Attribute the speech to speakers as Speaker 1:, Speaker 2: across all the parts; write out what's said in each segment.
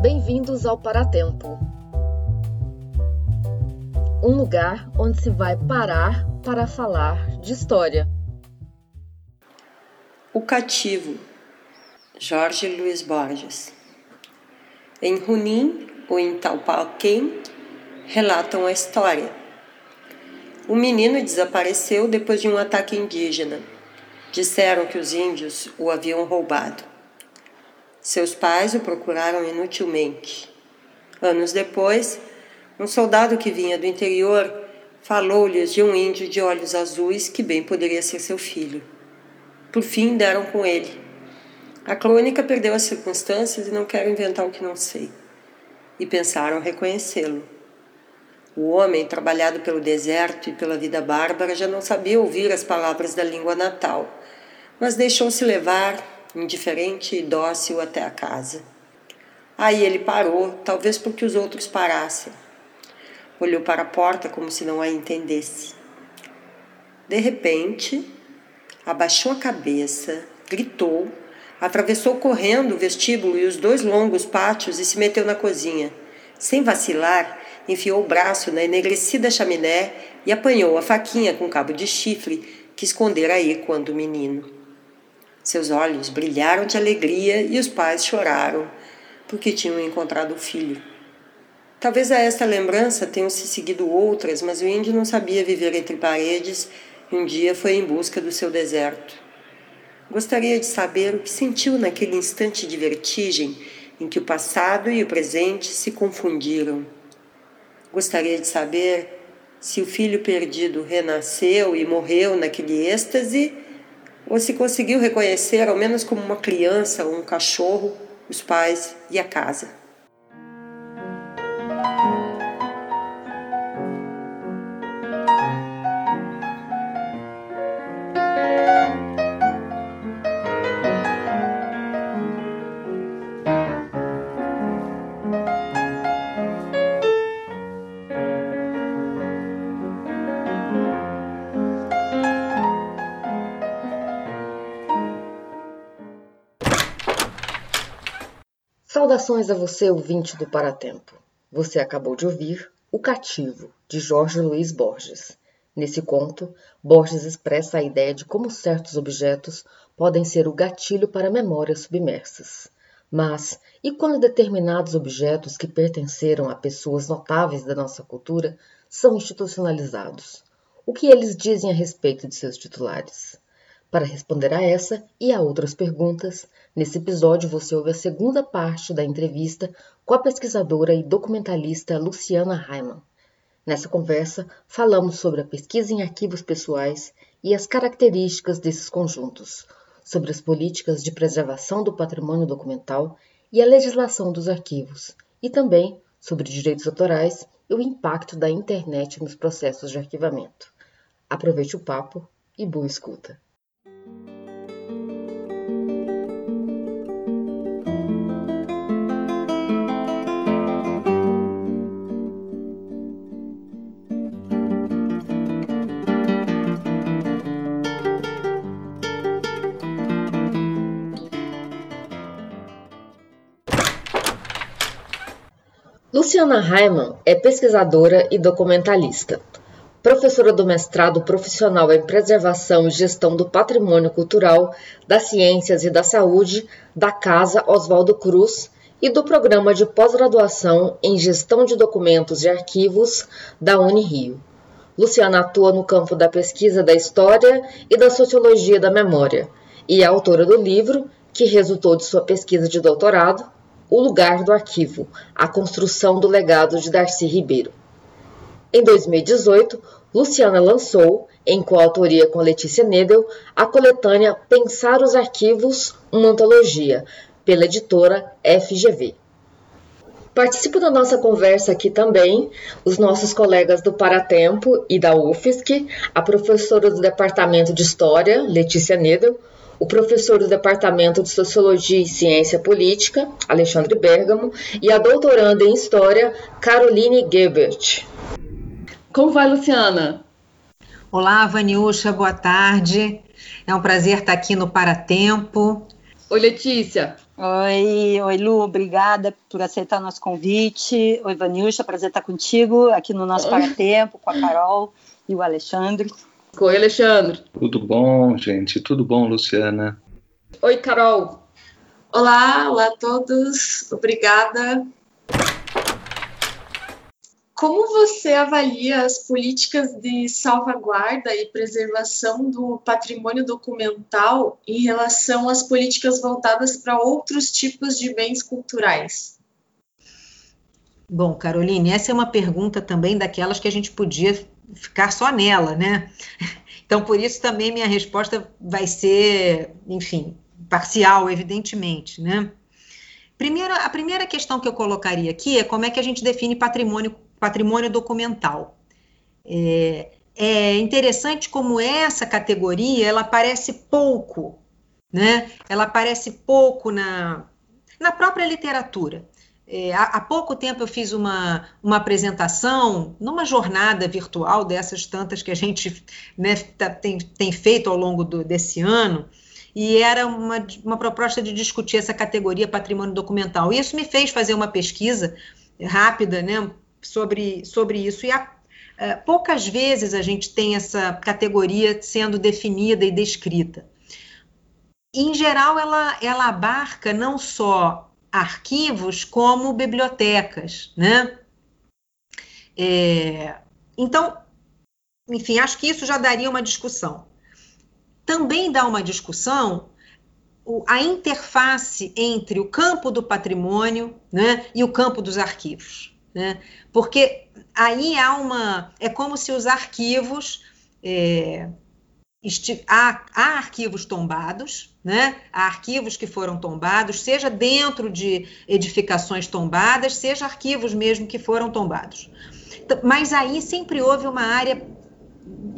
Speaker 1: Bem-vindos ao Paratempo. Um lugar onde se vai parar para falar de história.
Speaker 2: O Cativo, Jorge Luiz Borges. Em Runim ou em Talpalquém, relatam a história. O menino desapareceu depois de um ataque indígena. Disseram que os índios o haviam roubado. Seus pais o procuraram inutilmente. Anos depois, um soldado que vinha do interior falou-lhes de um índio de olhos azuis que bem poderia ser seu filho. Por fim, deram com ele. A crônica perdeu as circunstâncias e não quero inventar o que não sei. E pensaram reconhecê-lo. O homem, trabalhado pelo deserto e pela vida bárbara, já não sabia ouvir as palavras da língua natal, mas deixou-se levar indiferente e dócil até a casa. Aí ele parou, talvez porque os outros parassem. Olhou para a porta como se não a entendesse. De repente, abaixou a cabeça, gritou, atravessou correndo o vestíbulo e os dois longos pátios e se meteu na cozinha. Sem vacilar, enfiou o braço na enegrecida chaminé e apanhou a faquinha com cabo de chifre que escondera aí quando menino. Seus olhos brilharam de alegria e os pais choraram porque tinham encontrado o filho. Talvez a esta lembrança tenham se seguido outras, mas o índio não sabia viver entre paredes e um dia foi em busca do seu deserto. Gostaria de saber o que sentiu naquele instante de vertigem em que o passado e o presente se confundiram. Gostaria de saber se o filho perdido renasceu e morreu naquele êxtase ou se conseguiu reconhecer, ao menos como uma criança ou um cachorro, os pais e a casa.
Speaker 1: Saudações a você, ouvinte do Paratempo. Você acabou de ouvir O Cativo, de Jorge Luiz Borges. Nesse conto, Borges expressa a ideia de como certos objetos podem ser o gatilho para memórias submersas. Mas, e quando determinados objetos que pertenceram a pessoas notáveis da nossa cultura são institucionalizados? O que eles dizem a respeito de seus titulares? Para responder a essa e a outras perguntas, nesse episódio você ouve a segunda parte da entrevista com a pesquisadora e documentalista Luciana Raiman. Nessa conversa, falamos sobre a pesquisa em arquivos pessoais e as características desses conjuntos, sobre as políticas de preservação do patrimônio documental e a legislação dos arquivos, e também sobre direitos autorais e o impacto da internet nos processos de arquivamento. Aproveite o papo e boa escuta! Luciana Raiman é pesquisadora e documentalista, professora do mestrado profissional em Preservação e Gestão do Patrimônio Cultural, das Ciências e da Saúde da Casa Oswaldo Cruz e do Programa de Pós-Graduação em Gestão de Documentos e Arquivos da Unirio. Luciana atua no campo da pesquisa da história e da sociologia da memória e é autora do livro, que resultou de sua pesquisa de doutorado, o lugar do arquivo, a construção do legado de Darcy Ribeiro. Em 2018, Luciana lançou, em coautoria com Letícia Nedel, a coletânea Pensar os Arquivos, uma antologia, pela editora FGV. Participam da nossa conversa aqui também os nossos colegas do Paratempo e da UFSC, a professora do Departamento de História, Letícia Nedel, o professor do Departamento de Sociologia e Ciência Política, Alexandre Bergamo, e a doutoranda em História, Caroline Gebert. Como vai, Luciana?
Speaker 3: Olá, Vaniúcha, boa tarde. É um prazer estar aqui no Paratempo.
Speaker 1: Oi, Letícia.
Speaker 3: Oi, oi, Lu, obrigada por aceitar o nosso convite. Oi, Vanilcha, prazer estar contigo aqui no nosso Paratempo, com a Carol e o Alexandre.
Speaker 1: Oi, Alexandre.
Speaker 4: Tudo bom, gente? Tudo bom, Luciana?
Speaker 1: Oi, Carol.
Speaker 5: Olá, olá a todos. Obrigada como você avalia as políticas de salvaguarda e preservação do patrimônio documental em relação às políticas voltadas para outros tipos de bens culturais?
Speaker 6: Bom, Caroline, essa é uma pergunta também daquelas que a gente podia ficar só nela, né? Então, por isso também minha resposta vai ser, enfim, parcial, evidentemente, né? Primeiro, a primeira questão que eu colocaria aqui é como é que a gente define patrimônio patrimônio documental. É, é interessante como essa categoria ela aparece pouco, né? Ela aparece pouco na, na própria literatura. É, há, há, pouco tempo eu fiz uma, uma apresentação numa jornada virtual dessas tantas que a gente né, tá, tem, tem feito ao longo do, desse ano, e era uma, uma proposta de discutir essa categoria patrimônio documental. E isso me fez fazer uma pesquisa rápida, né, sobre, sobre isso. E há, é, poucas vezes a gente tem essa categoria sendo definida e descrita. Em geral, ela, ela abarca não só arquivos, como bibliotecas, né? É, então, enfim, acho que isso já daria uma discussão. Também dá uma discussão a interface entre o campo do patrimônio né, e o campo dos arquivos né? Porque aí há uma. É como se os arquivos. É, há, há, arquivos tombados, né? há arquivos que foram tombados, seja dentro de edificações tombadas, seja arquivos mesmo que foram tombados. Mas aí sempre houve uma área,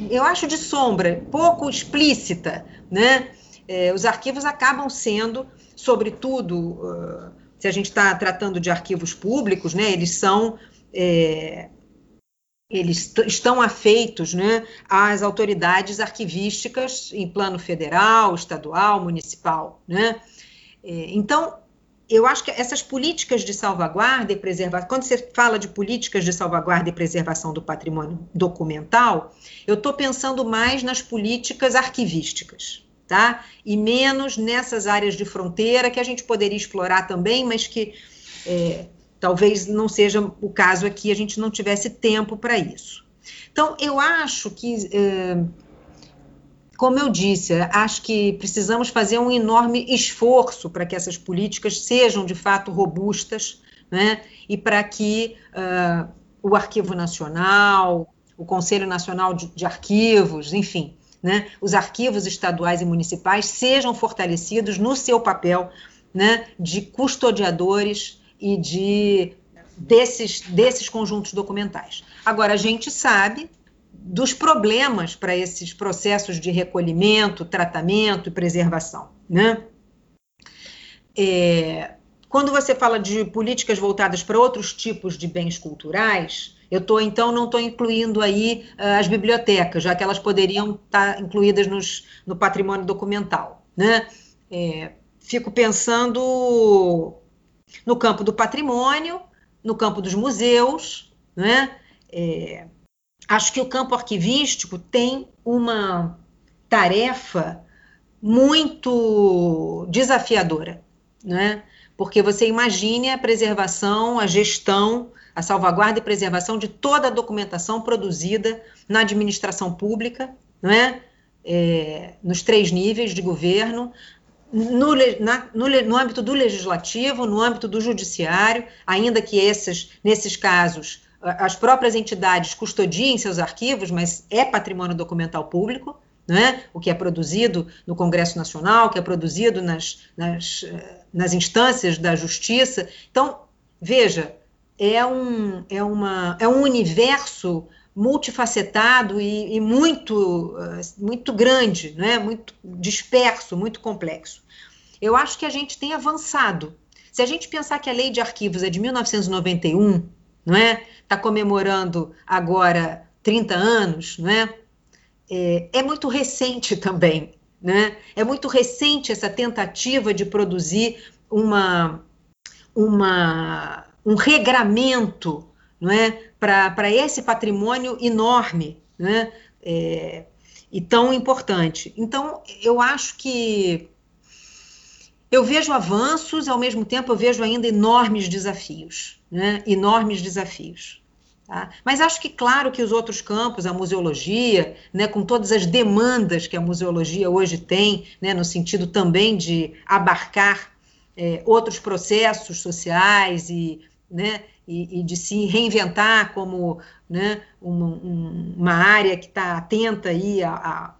Speaker 6: eu acho, de sombra, pouco explícita. Né? É, os arquivos acabam sendo, sobretudo. Uh, se a gente está tratando de arquivos públicos, né, eles são é, eles estão afeitos né, às autoridades arquivísticas em plano federal, estadual, municipal. Né? É, então, eu acho que essas políticas de salvaguarda e preservação, quando você fala de políticas de salvaguarda e preservação do patrimônio documental, eu estou pensando mais nas políticas arquivísticas tá? E menos nessas áreas de fronteira que a gente poderia explorar também, mas que é, talvez não seja o caso aqui, a gente não tivesse tempo para isso. Então, eu acho que, é, como eu disse, acho que precisamos fazer um enorme esforço para que essas políticas sejam de fato robustas, né? E para que uh, o Arquivo Nacional, o Conselho Nacional de, de Arquivos, enfim, né, os arquivos estaduais e municipais sejam fortalecidos no seu papel né, de custodiadores e de desses, desses conjuntos documentais. Agora, a gente sabe dos problemas para esses processos de recolhimento, tratamento e preservação. Né? É, quando você fala de políticas voltadas para outros tipos de bens culturais, eu tô, então não estou incluindo aí uh, as bibliotecas, já que elas poderiam estar tá incluídas nos, no patrimônio documental. Né? É, fico pensando no campo do patrimônio, no campo dos museus. Né? É, acho que o campo arquivístico tem uma tarefa muito desafiadora, né? Porque você imagine a preservação, a gestão a salvaguarda e preservação de toda a documentação produzida na administração pública, não é? é nos três níveis de governo, no, na, no, no, âmbito do legislativo, no âmbito do judiciário, ainda que esses, nesses casos as próprias entidades custodiem seus arquivos, mas é patrimônio documental público, é? o que é produzido no Congresso Nacional, o que é produzido nas, nas, eh, nas instâncias da justiça. Então, veja, é um, é uma, é um universo multifacetado e, e muito, uh, muito grande, né? muito disperso, muito complexo. Eu acho que a gente tem avançado. Se a gente pensar que a lei de arquivos é de 1991, não é? Está comemorando agora 30 anos, não é? é? É muito recente também, Né? É muito recente essa tentativa de produzir uma, uma, um regramento não é? Para esse patrimônio enorme né? É, e tão importante. Então, eu acho que eu vejo avanços, ao mesmo tempo eu vejo ainda enormes desafios, né? enormes desafios. Tá? Mas acho que, claro, que os outros campos, a museologia, né, com todas as demandas que a museologia hoje tem, né, no sentido também de abarcar é, outros processos sociais e, né, e, e, de se reinventar como né, uma, um, uma área que está atenta aí a, a,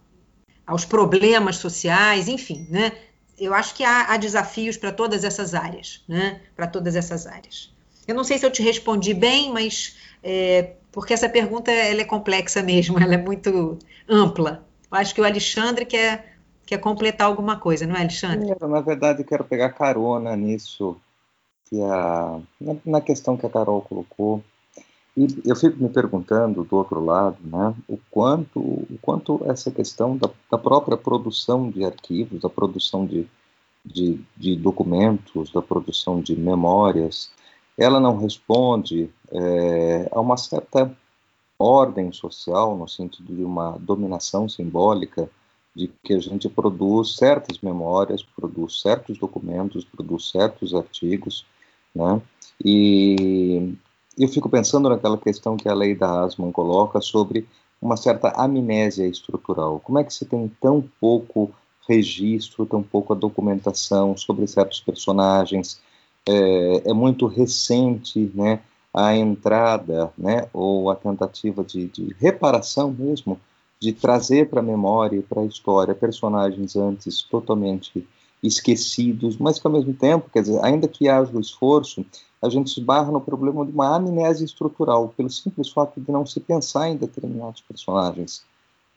Speaker 6: aos problemas sociais, enfim, né, eu acho que há, há desafios para todas essas áreas, né, para todas essas áreas. Eu não sei se eu te respondi bem, mas é, porque essa pergunta ela é complexa mesmo, ela é muito ampla. Eu acho que o Alexandre quer, quer completar alguma coisa, não é, Alexandre?
Speaker 4: na verdade, eu quero pegar carona nisso, que a, na, na questão que a Carol colocou. E eu fico me perguntando, do outro lado, né, o quanto, o quanto essa questão da, da própria produção de arquivos, da produção de, de, de documentos, da produção de memórias, ela não responde é, a uma certa ordem social, no sentido de uma dominação simbólica, de que a gente produz certas memórias, produz certos documentos, produz certos artigos, né? E eu fico pensando naquela questão que a lei da Asman coloca sobre uma certa amnésia estrutural. Como é que se tem tão pouco registro, tão pouca documentação sobre certos personagens, é, é muito recente, né, a entrada, né, ou a tentativa de, de reparação mesmo, de trazer para a memória e para a história personagens antes totalmente esquecidos, mas que ao mesmo tempo, quer dizer, ainda que haja o esforço, a gente esbarra no problema de uma amnésia estrutural, pelo simples fato de não se pensar em determinados personagens,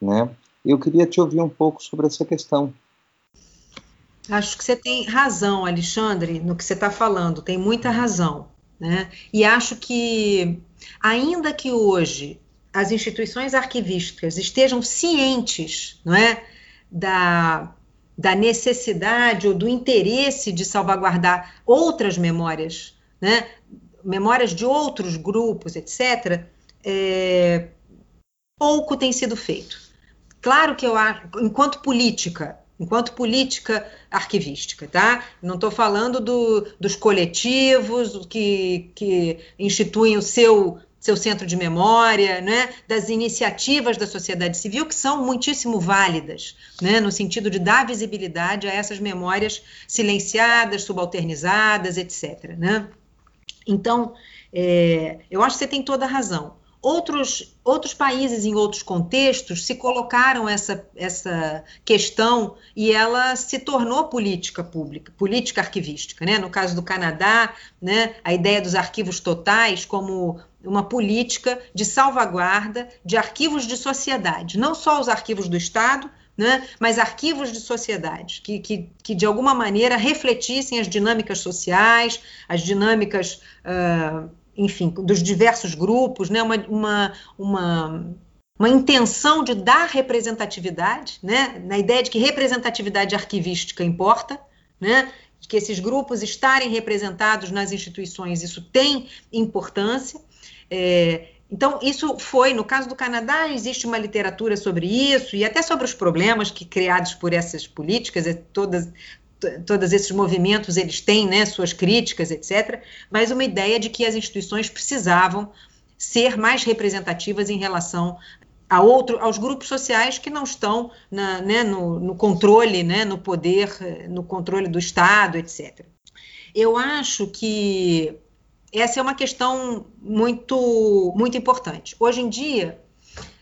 Speaker 4: né? Eu queria te ouvir um pouco sobre essa questão.
Speaker 6: Acho que você tem razão, Alexandre, no que você está falando, tem muita razão. Né? E acho que, ainda que hoje as instituições arquivísticas estejam cientes não é, da, da necessidade ou do interesse de salvaguardar outras memórias, né, memórias de outros grupos, etc., é, pouco tem sido feito. Claro que eu acho, enquanto política, enquanto política arquivística, tá? Não estou falando do, dos coletivos que, que instituem o seu seu centro de memória, né, das iniciativas da sociedade civil que são muitíssimo válidas, né, no sentido de dar visibilidade a essas memórias silenciadas, subalternizadas, etc. Né? Então, é, eu acho que você tem toda a razão. Outros, outros países, em outros contextos, se colocaram essa, essa questão e ela se tornou política pública, política arquivística. Né? No caso do Canadá, né, a ideia dos arquivos totais como uma política de salvaguarda de arquivos de sociedade, não só os arquivos do Estado, né, mas arquivos de sociedade, que, que, que, de alguma maneira refletissem as dinâmicas sociais, as dinâmicas. Uh, enfim, dos diversos grupos, né, uma, uma, uma, uma intenção de dar representatividade, né, na ideia de que representatividade arquivística importa, né, que esses grupos estarem representados nas instituições, isso tem importância. É, então, isso foi, no caso do Canadá, existe uma literatura sobre isso e até sobre os problemas que criados por essas políticas, todas, todos esses movimentos eles têm né, suas críticas, etc., mas uma ideia de que as instituições precisavam ser mais representativas em relação a outro, aos grupos sociais que não estão na, né, no, no, controle, né, no poder, no controle do Estado, etc. Eu acho que essa é uma questão muito, muito importante. Hoje em dia,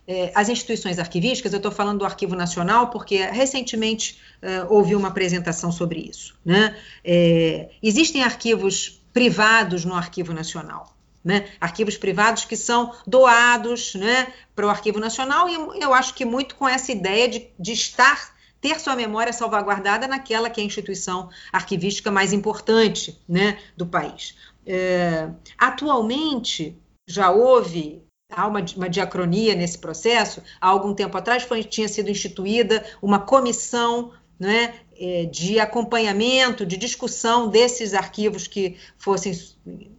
Speaker 6: é, as instituições arquivísticas, eu estou falando do Arquivo Nacional, porque recentemente é, houve uma apresentação sobre isso. Né? É, existem arquivos privados no Arquivo Nacional. Né? Arquivos privados que são doados né, para o Arquivo Nacional, e eu acho que muito com essa ideia de, de estar ter sua memória salvaguardada naquela que é a instituição arquivística mais importante né, do país. É, atualmente, já houve há uma, uma diacronia nesse processo. Há algum tempo atrás foi, tinha sido instituída uma comissão né, de acompanhamento, de discussão desses arquivos que fossem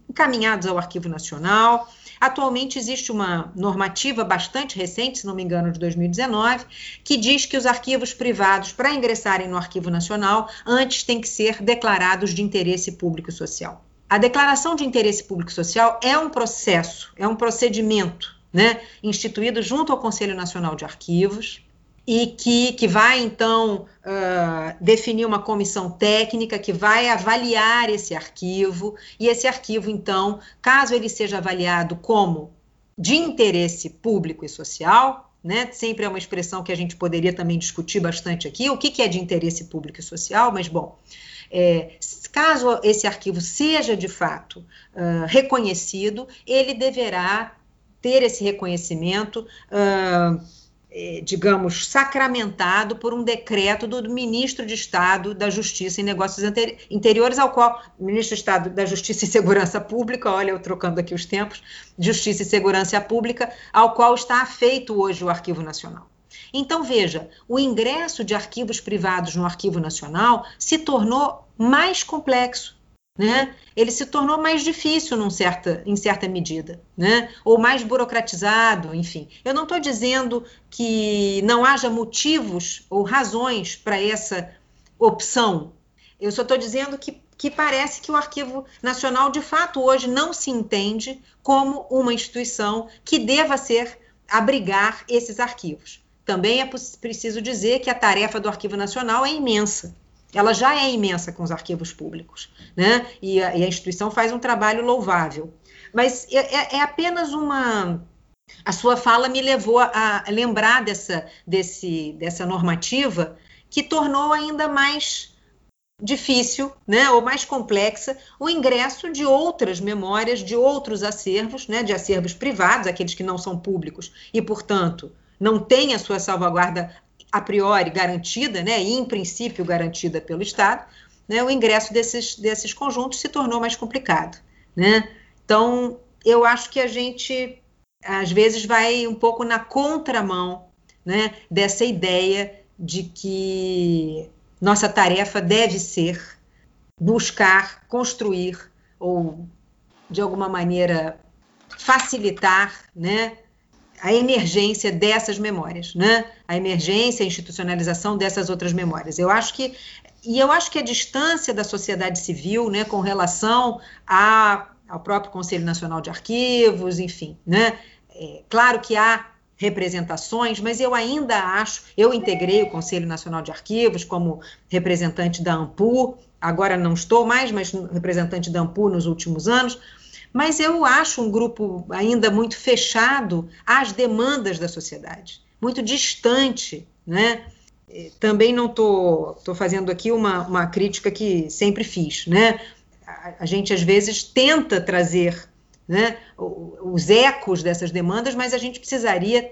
Speaker 6: encaminhados ao Arquivo Nacional. Atualmente existe uma normativa bastante recente, se não me engano, de 2019, que diz que os arquivos privados, para ingressarem no Arquivo Nacional, antes têm que ser declarados de interesse público social. A declaração de interesse público social é um processo, é um procedimento, né, instituído junto ao Conselho Nacional de Arquivos, e que, que vai, então, uh, definir uma comissão técnica que vai avaliar esse arquivo, e esse arquivo, então, caso ele seja avaliado como de interesse público e social, né, sempre é uma expressão que a gente poderia também discutir bastante aqui, o que, que é de interesse público e social, mas, bom, é, caso esse arquivo seja de fato uh, reconhecido, ele deverá ter esse reconhecimento. Uh, digamos, sacramentado por um decreto do ministro de Estado da Justiça e Negócios Interiores, ao qual, ministro de Estado da Justiça e Segurança Pública, olha, eu trocando aqui os tempos, Justiça e Segurança Pública, ao qual está afeito hoje o Arquivo Nacional. Então, veja, o ingresso de arquivos privados no Arquivo Nacional se tornou mais complexo né? Ele se tornou mais difícil num certa, em certa medida, né? Ou mais burocratizado, enfim. Eu não estou dizendo que não haja motivos ou razões para essa opção. Eu só estou dizendo que, que parece que o Arquivo Nacional, de fato, hoje não se entende como uma instituição que deva ser abrigar esses arquivos. Também é preciso dizer que a tarefa do Arquivo Nacional é imensa ela já é imensa com os arquivos públicos, né? E a, e a instituição faz um trabalho louvável. Mas é, é, é, apenas uma. A sua fala me levou a lembrar dessa, desse, dessa normativa que tornou ainda mais difícil, né, ou mais complexa, o ingresso de outras memórias, de outros acervos, né, de acervos privados, aqueles que não são públicos e, portanto, não têm a sua salvaguarda a priori garantida, né, e em princípio garantida pelo Estado, né, o ingresso desses, desses conjuntos se tornou mais complicado. Né? Então, eu acho que a gente, às vezes, vai um pouco na contramão né, dessa ideia de que nossa tarefa deve ser buscar, construir ou, de alguma maneira, facilitar né, a emergência dessas memórias, né? A emergência, a institucionalização dessas outras memórias. Eu acho que e eu acho que a distância da sociedade civil, né, com relação a, ao próprio Conselho Nacional de Arquivos, enfim, né? É, claro que há representações, mas eu ainda acho, eu integrei o Conselho Nacional de Arquivos como representante da AMPU, agora não estou mais, mas representante da AMPU nos últimos anos, mas eu acho um grupo ainda muito fechado às demandas da sociedade, muito distante, né? Também não estou fazendo aqui uma, uma crítica que sempre fiz, né? A, a gente às vezes tenta trazer né, os ecos dessas demandas, mas a gente precisaria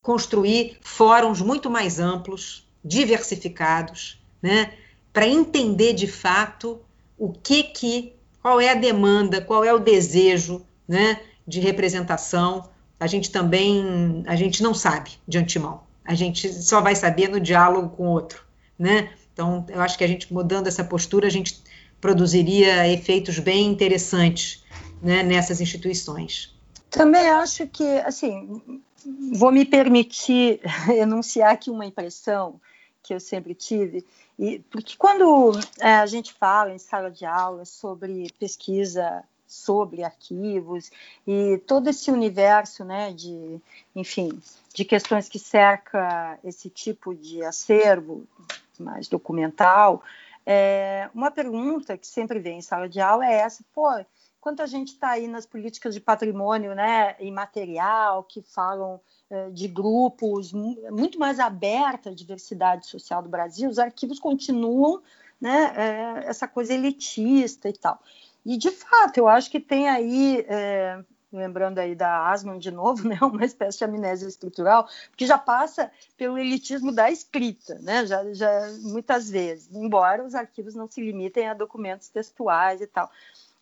Speaker 6: construir fóruns muito mais amplos, diversificados, né, para entender de fato o que que qual é a demanda, qual é o desejo né, de representação. A gente também, a gente não sabe de antemão. A gente só vai saber no diálogo com o outro, né? Então, eu acho que a gente mudando essa postura, a gente produziria efeitos bem interessantes né, nessas instituições.
Speaker 3: Também acho que, assim, vou me permitir enunciar aqui uma impressão que eu sempre tive, e, porque quando é, a gente fala em sala de aula sobre pesquisa sobre arquivos e todo esse universo, né, de, enfim, de questões que cerca esse tipo de acervo mais documental, é, uma pergunta que sempre vem em sala de aula é essa, pô, quanto a gente está aí nas políticas de patrimônio, né, imaterial, que falam de grupos, muito mais aberta à diversidade social do Brasil, os arquivos continuam né, eh, essa coisa elitista e tal. E, de fato, eu acho que tem aí, é, lembrando aí da Asman de novo, né, uma espécie de amnésia estrutural, que já passa pelo elitismo da escrita, né, já, já muitas vezes, embora os arquivos não se limitem a documentos textuais e tal.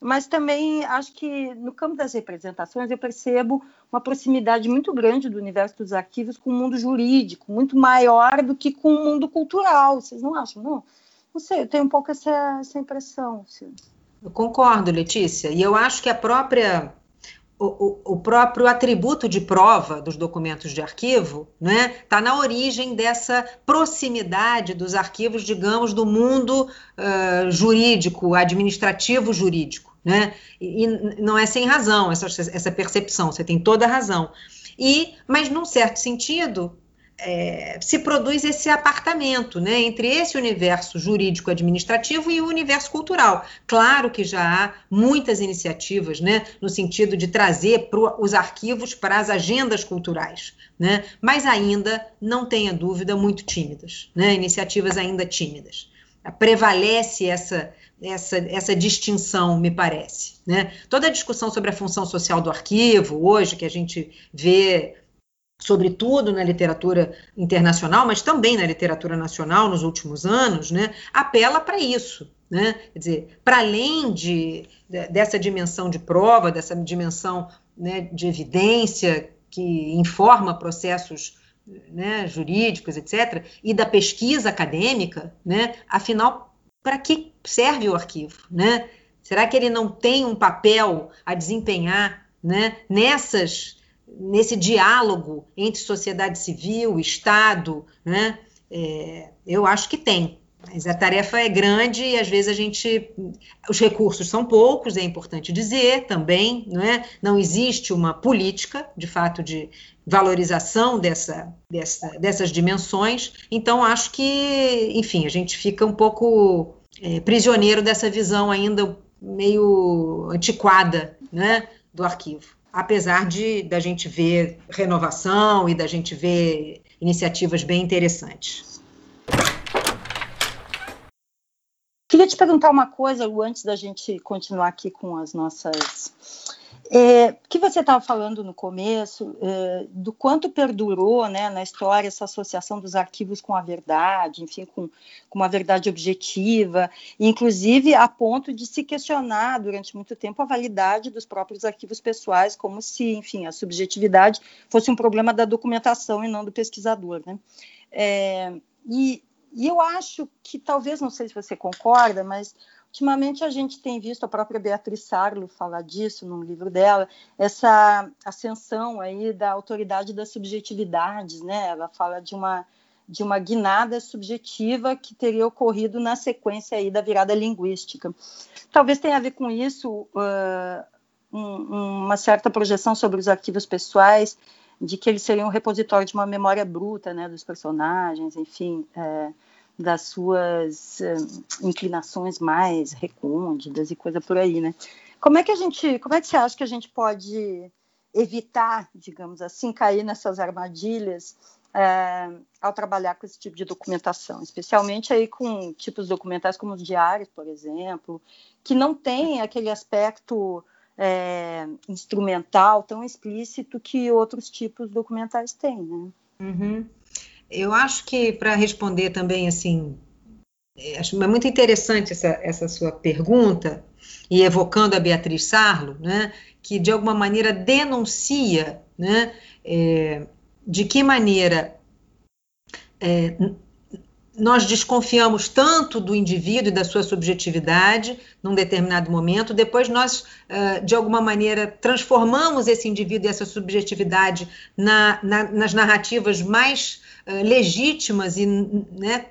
Speaker 3: Mas também acho que no campo das representações eu percebo uma proximidade muito grande do universo dos arquivos com o mundo jurídico, muito maior do que com o mundo cultural. Vocês não acham, não? Não sei, eu tenho um pouco essa, essa impressão. Assim.
Speaker 6: Eu concordo, Letícia, e eu acho que a própria o, o, próprio atributo de prova dos documentos de arquivo está né, tá na origem dessa proximidade dos arquivos, digamos, do mundo uh, jurídico, administrativo jurídico. Né? E, e, não é sem razão essa, essa percepção, você tem toda a razão. E, mas num certo sentido, é, se produz esse apartamento né, entre esse universo jurídico-administrativo e o universo cultural. Claro que já há muitas iniciativas né, no sentido de trazer pro, os arquivos para as agendas culturais, né, mas ainda, não tenha dúvida, muito tímidas, né, iniciativas ainda tímidas. Prevalece essa, essa, essa distinção, me parece. Né? Toda a discussão sobre a função social do arquivo, hoje, que a gente vê sobretudo na literatura internacional, mas também na literatura nacional nos últimos anos, né, apela para isso. Né? Quer dizer, para além de, de, dessa dimensão de prova, dessa dimensão né, de evidência que informa processos né, jurídicos, etc., e da pesquisa acadêmica, né, afinal, para que serve o arquivo? Né? Será que ele não tem um papel a desempenhar né, nessas nesse diálogo entre sociedade civil, Estado, né? É, eu acho que tem. Mas a tarefa é grande e às vezes a gente. Os recursos são poucos, é importante dizer também, não é? Não existe uma política, de fato, de valorização dessa, dessa, dessas dimensões. Então, acho que, enfim, a gente fica um pouco é, prisioneiro dessa visão ainda meio antiquada né, do arquivo apesar de da gente ver renovação e da gente ver iniciativas bem interessantes.
Speaker 3: Queria te perguntar uma coisa, Lu, antes da gente continuar aqui com as nossas é, que você estava falando no começo, é, do quanto perdurou né, na história essa associação dos arquivos com a verdade, enfim, com, com uma verdade objetiva, inclusive a ponto de se questionar durante muito tempo a validade dos próprios arquivos pessoais, como se, enfim, a subjetividade fosse um problema da documentação e não do pesquisador. Né? É, e, e eu acho que, talvez, não sei se você concorda, mas Ultimamente a gente tem visto a própria Beatriz Sarlo falar disso no livro dela, essa ascensão aí da autoridade das subjetividades, né? Ela fala de uma de uma guinada subjetiva que teria ocorrido na sequência aí da virada linguística. Talvez tenha a ver com isso uh, um, uma certa projeção sobre os arquivos pessoais, de que eles seriam um repositório de uma memória bruta, né, dos personagens, enfim. É, das suas uh, inclinações mais recônditas e coisa por aí, né? Como é que a gente, como é que você acha que a gente pode evitar, digamos assim, cair nessas armadilhas uh, ao trabalhar com esse tipo de documentação, especialmente aí com tipos documentais como os diários, por exemplo, que não tem aquele aspecto é, instrumental tão explícito que outros tipos documentais têm, né?
Speaker 6: Uhum eu acho que para responder também assim, é, acho é muito interessante essa, essa sua pergunta e evocando a Beatriz Sarlo, né, que de alguma maneira denuncia, né, é, de que maneira é, nós desconfiamos tanto do indivíduo e da sua subjetividade num determinado momento, depois nós, de alguma maneira, transformamos esse indivíduo e essa subjetividade na, na, nas narrativas mais legítimas e né,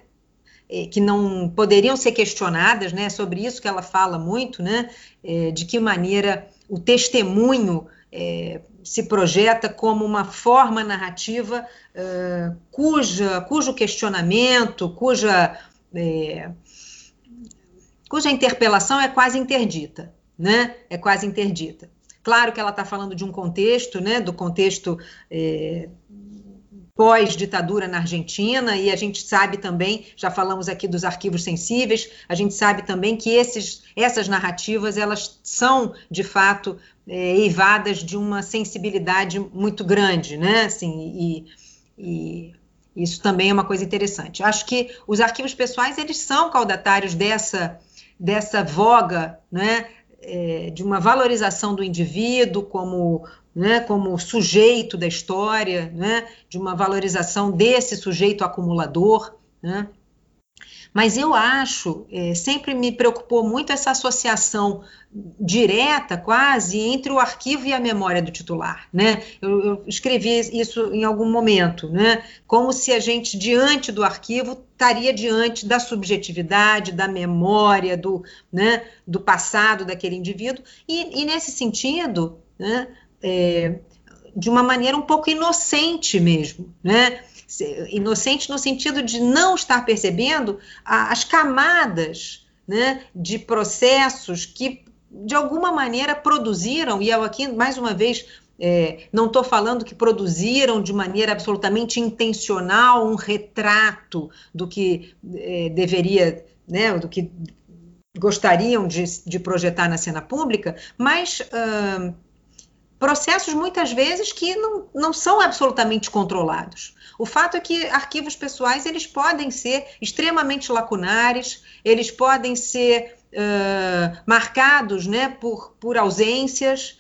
Speaker 6: que não poderiam ser questionadas, né? Sobre isso que ela fala muito, né? É, de que maneira o testemunho é, se projeta como uma forma narrativa uh, cuja, cujo questionamento, cuja, é, cuja interpelação é quase interdita, né? É quase interdita. Claro que ela está falando de um contexto, né? Do contexto é, pós-ditadura na Argentina, e a gente sabe também, já falamos aqui dos arquivos sensíveis, a gente sabe também que esses, essas narrativas, elas são, de fato, é, eivadas de uma sensibilidade muito grande, né, assim, e, e isso também é uma coisa interessante. Acho que os arquivos pessoais, eles são caudatários dessa, dessa voga, né, é, de uma valorização do indivíduo como, né, como sujeito da história, né, de uma valorização desse sujeito acumulador. Né? Mas eu acho, é, sempre me preocupou muito essa associação direta, quase, entre o arquivo e a memória do titular. Né? Eu, eu escrevi isso em algum momento, né? como se a gente, diante do arquivo, estaria diante da subjetividade, da memória, do, né, do passado daquele indivíduo, e, e nesse sentido, né, é, de uma maneira um pouco inocente mesmo, né? Inocente no sentido de não estar percebendo as camadas né, de processos que, de alguma maneira, produziram, e eu aqui, mais uma vez, é, não estou falando que produziram de maneira absolutamente intencional um retrato do que é, deveria, né, do que gostariam de, de, projetar na cena pública, mas uh, processos muitas vezes que não, não são absolutamente controlados. O fato é que arquivos pessoais eles podem ser extremamente lacunares, eles podem ser uh, marcados né, por, por ausências,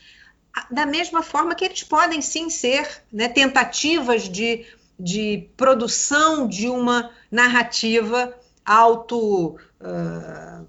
Speaker 6: da mesma forma que eles podem sim ser né, tentativas de, de produção de uma narrativa auto. Uh,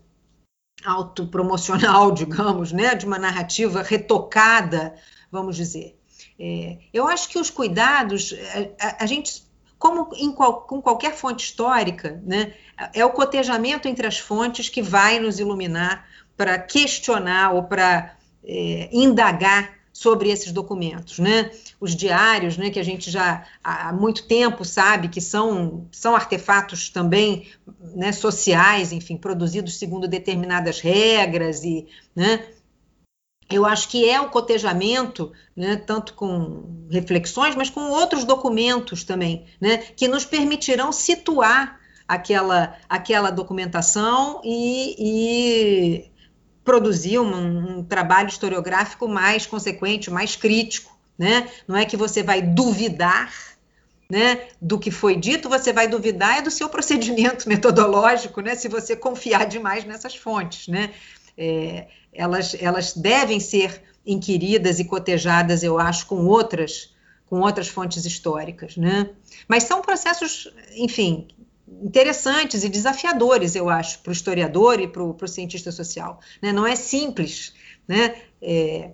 Speaker 6: autopromocional, digamos, né, de uma narrativa retocada vamos dizer. É, eu acho que os cuidados, a, a, a gente, como qual, com qualquer fonte histórica, né, é o cotejamento entre as fontes que vai nos iluminar para questionar ou para é, indagar sobre esses documentos, né? Os diários, né, que a gente já há muito tempo sabe que são, são artefatos também né, sociais, enfim, produzidos segundo determinadas regras e, né, eu acho que é o cotejamento, né, tanto com reflexões, mas com outros documentos também, né, que nos permitirão situar aquela, aquela documentação e, e produzir um, um, trabalho historiográfico mais consequente, mais crítico. Né? Não é que você vai duvidar né, do que foi dito, você vai duvidar é do seu procedimento metodológico, né, se você confiar demais nessas fontes. Né? É, elas, elas devem ser inquiridas e cotejadas, eu acho, com outras com outras fontes históricas, né? Mas são processos, enfim, interessantes e desafiadores, eu acho, para o historiador e para o cientista social. Né? Não é simples, né? É,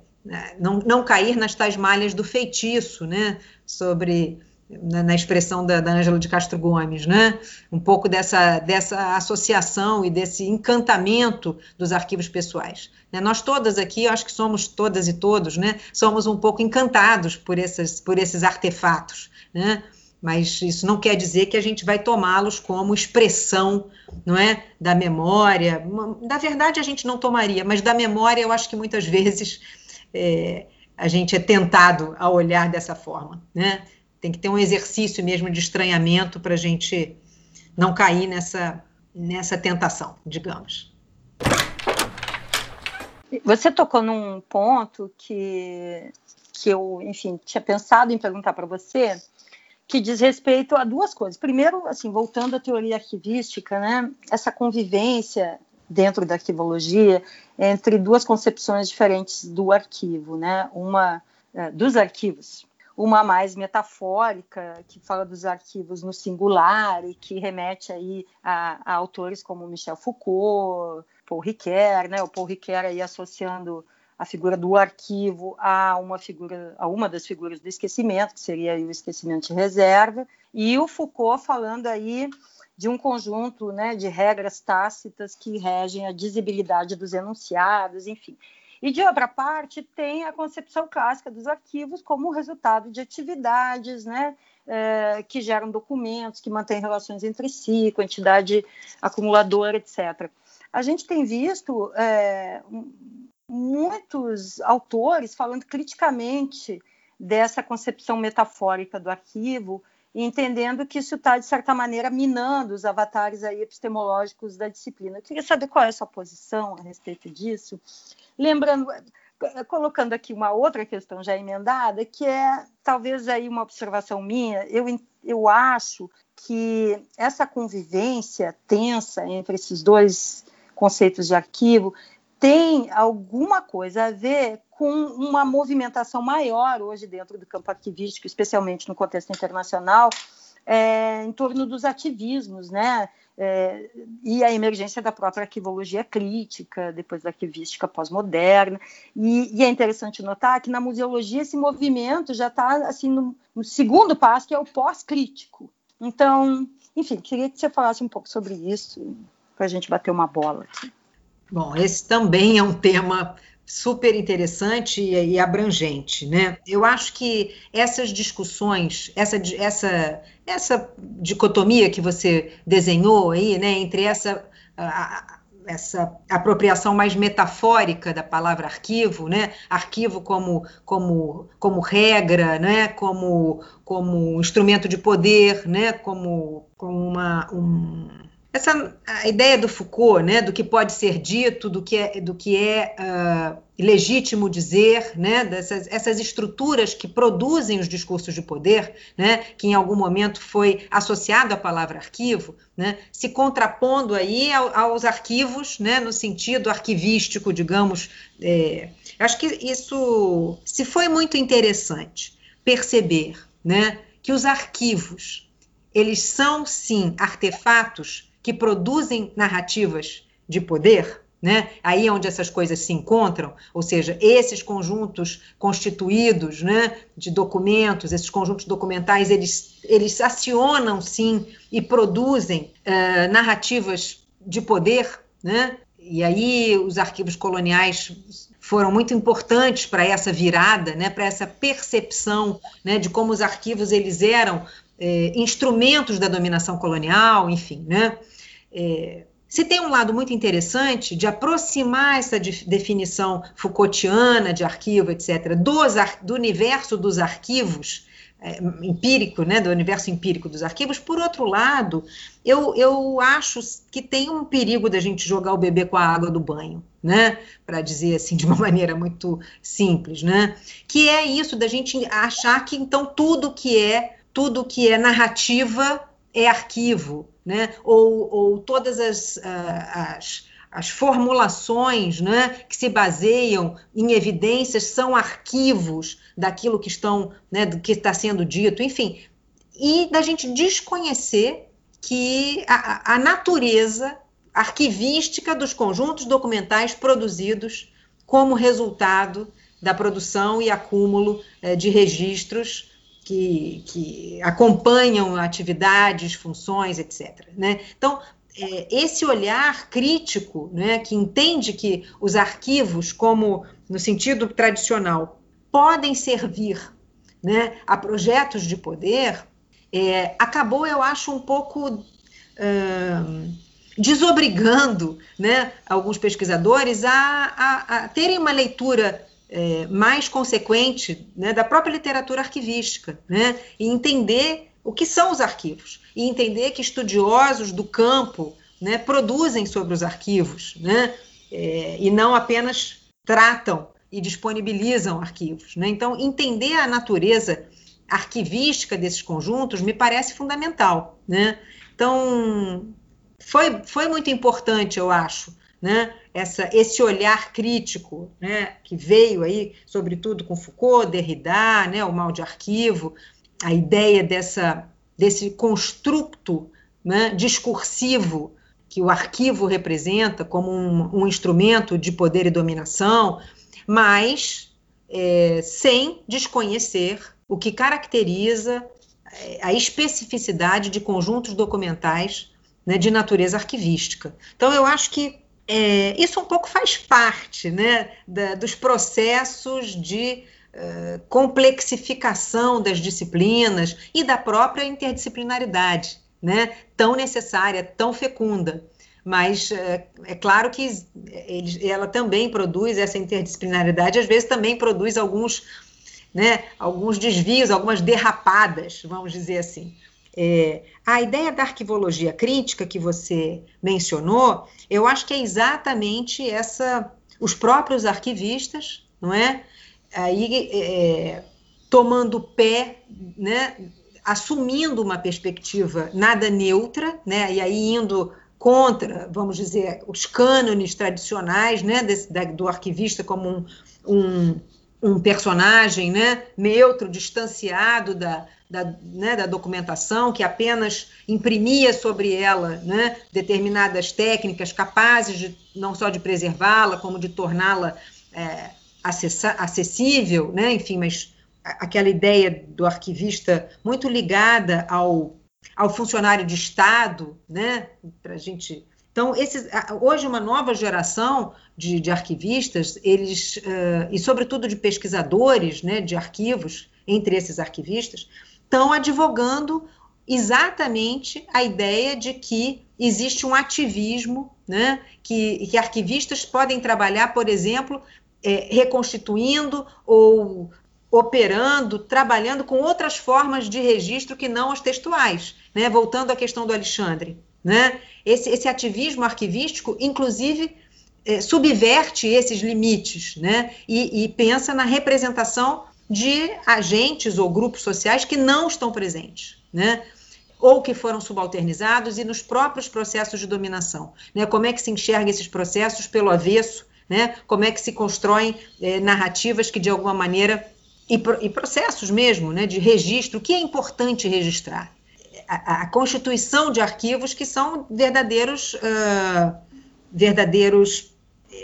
Speaker 6: não, não cair nas tais malhas do feitiço, né? Sobre na, na expressão da Ângela de Castro Gomes, né? Um pouco dessa, dessa associação e desse encantamento dos arquivos pessoais. Né? Nós todas aqui, acho que somos todas e todos, né? Somos um pouco encantados por, essas, por esses artefatos, né? Mas isso não quer dizer que a gente vai tomá-los como expressão, não é, da memória. Da verdade a gente não tomaria, mas da memória eu acho que muitas vezes é, a gente é tentado a olhar dessa forma, né? Tem que ter um exercício mesmo de estranhamento para a gente não cair nessa, nessa tentação, digamos.
Speaker 3: Você tocou num ponto que, que eu, enfim, tinha pensado em perguntar para você, que diz respeito a duas coisas. Primeiro, assim, voltando à teoria arquivística, né, essa convivência dentro da arquivologia entre duas concepções diferentes do arquivo, né, uma é, dos arquivos, uma mais metafórica, que fala dos arquivos no singular e que remete aí a, a autores como Michel Foucault, Paul Ricoeur, né? O Paul Ricoeur aí associando a figura do arquivo a uma figura, a uma das figuras do esquecimento, que seria o esquecimento de reserva, e o Foucault falando aí de um conjunto né, de regras tácitas que regem a dizibilidade dos enunciados, enfim. E, de outra parte, tem a concepção clássica dos arquivos como resultado de atividades né, é, que geram documentos, que mantêm relações entre si, quantidade acumuladora, etc. A gente tem visto é, muitos autores falando criticamente dessa concepção metafórica do arquivo, entendendo que isso está, de certa maneira, minando os avatares aí epistemológicos da disciplina. Eu queria saber qual é a sua posição a respeito disso. Lembrando, colocando aqui uma outra questão já emendada, que é talvez aí uma observação minha, eu, eu acho que essa convivência tensa entre esses dois conceitos de arquivo tem alguma coisa a ver com uma movimentação maior hoje dentro do campo arquivístico, especialmente no contexto internacional, é, em torno dos ativismos, né? É, e a emergência da própria arquivologia crítica, depois da arquivística pós-moderna. E, e, é interessante notar que na museologia esse movimento já está assim, no, no, segundo passo, que é o pós-crítico. Então, enfim, queria que você falasse um pouco sobre isso, para a gente bater uma bola aqui.
Speaker 6: Bom, esse também é um tema super interessante e, abrangente, né? Eu acho que essas discussões, essa, essa, essa dicotomia que você desenhou aí, né, entre essa a, essa apropriação mais metafórica da palavra arquivo, né? Arquivo como, como, como regra, né? Como, como instrumento de poder, né? Como, como uma, um, essa a ideia do Foucault, né, do que pode ser dito, do que é, do que é uh, legítimo dizer, né, dessas essas estruturas que produzem os discursos de poder, né, que em algum momento foi associado à palavra arquivo, né, se contrapondo aí ao, aos arquivos, né, no sentido arquivístico, digamos. É, acho que isso se foi muito interessante perceber, né, que os arquivos eles são sim artefatos que produzem narrativas de poder, né? Aí é onde essas coisas se encontram, ou seja, esses conjuntos constituídos, né, de documentos, esses conjuntos documentais, eles, eles acionam sim e produzem uh, narrativas de poder, né? E aí os arquivos coloniais foram muito importantes para essa virada, né, para essa percepção né, de como os arquivos eles eram é, instrumentos da dominação colonial, enfim, né? É, se tem um lado muito interessante de aproximar essa de, definição Foucaultiana de arquivo, etc., dos, do universo dos arquivos, é, empírico, né, do universo empírico dos arquivos. Por outro lado, eu, eu acho que tem um perigo da gente jogar o bebê com a água do banho, né, para dizer assim de uma maneira muito simples, né, que é isso da gente achar que então tudo que é tudo que é narrativa é arquivo, né? ou, ou todas as, uh, as, as formulações né, que se baseiam em evidências são arquivos daquilo que estão, né, do que está sendo dito, enfim, e da gente desconhecer que a, a natureza arquivística dos conjuntos documentais produzidos como resultado da produção e acúmulo eh, de registros que, que acompanham atividades, funções, etc. Né? Então, é, esse olhar crítico, né, que entende que os arquivos, como no sentido tradicional, podem servir né, a projetos de poder, é, acabou, eu acho, um pouco uh, desobrigando né, alguns pesquisadores a, a, a terem uma leitura é, mais consequente né, da própria literatura arquivística, né, e entender o que são os arquivos, e entender que estudiosos do campo né, produzem sobre os arquivos, né, é, e não apenas tratam e disponibilizam arquivos. Né? Então, entender a natureza arquivística desses conjuntos me parece fundamental. Né? Então, foi, foi muito importante, eu acho, né? Essa, esse olhar crítico, né? Que veio aí, sobretudo com Foucault, Derrida, né? O mal de arquivo, a ideia dessa desse construto né, discursivo que o arquivo representa como um, um instrumento de poder e dominação, mas é, sem desconhecer o que caracteriza é, a especificidade de conjuntos documentais né, de natureza arquivística. Então, eu acho que é, isso um pouco faz parte né, da, dos processos de uh, complexificação das disciplinas e da própria interdisciplinaridade, né, tão necessária, tão fecunda. Mas é, é claro que ele, ela também produz essa interdisciplinaridade, às vezes também produz alguns, né, alguns desvios, algumas derrapadas, vamos dizer assim. É, a ideia da arquivologia crítica que você mencionou, eu acho que é exatamente essa, os próprios arquivistas, não é? Aí é, tomando pé, né? assumindo uma perspectiva nada neutra, né? E aí indo contra, vamos dizer, os cânones tradicionais né, desse, da, do arquivista como um, um, um, personagem né, neutro, distanciado da, da, né, da, documentação, que apenas imprimia sobre ela né, determinadas técnicas capazes de não só de preservá-la, como de torná-la é, acessível, né, enfim, mas aquela ideia do arquivista muito ligada ao ao funcionário de Estado, né? Para a gente. Então, esses, hoje, uma nova geração de, de arquivistas, eles, uh, e sobretudo de pesquisadores né, de arquivos, entre esses arquivistas, estão advogando exatamente a ideia de que existe um ativismo, né, que, que arquivistas podem trabalhar, por exemplo, é, reconstituindo ou operando, trabalhando com outras formas de registro que não as textuais. Né? Voltando à questão do Alexandre. Né? Esse, esse ativismo arquivístico, inclusive, é, subverte esses limites né? E, e pensa na representação de agentes ou grupos sociais que não estão presentes. Né? ou que foram subalternizados e nos próprios processos de dominação. Né? Como é que se enxerga esses processos pelo avesso? Né? Como é que se constroem é, narrativas que, de alguma maneira, e, e processos mesmo né, de registro, o que é importante registrar? A, a constituição de arquivos que são verdadeiros, uh, verdadeiros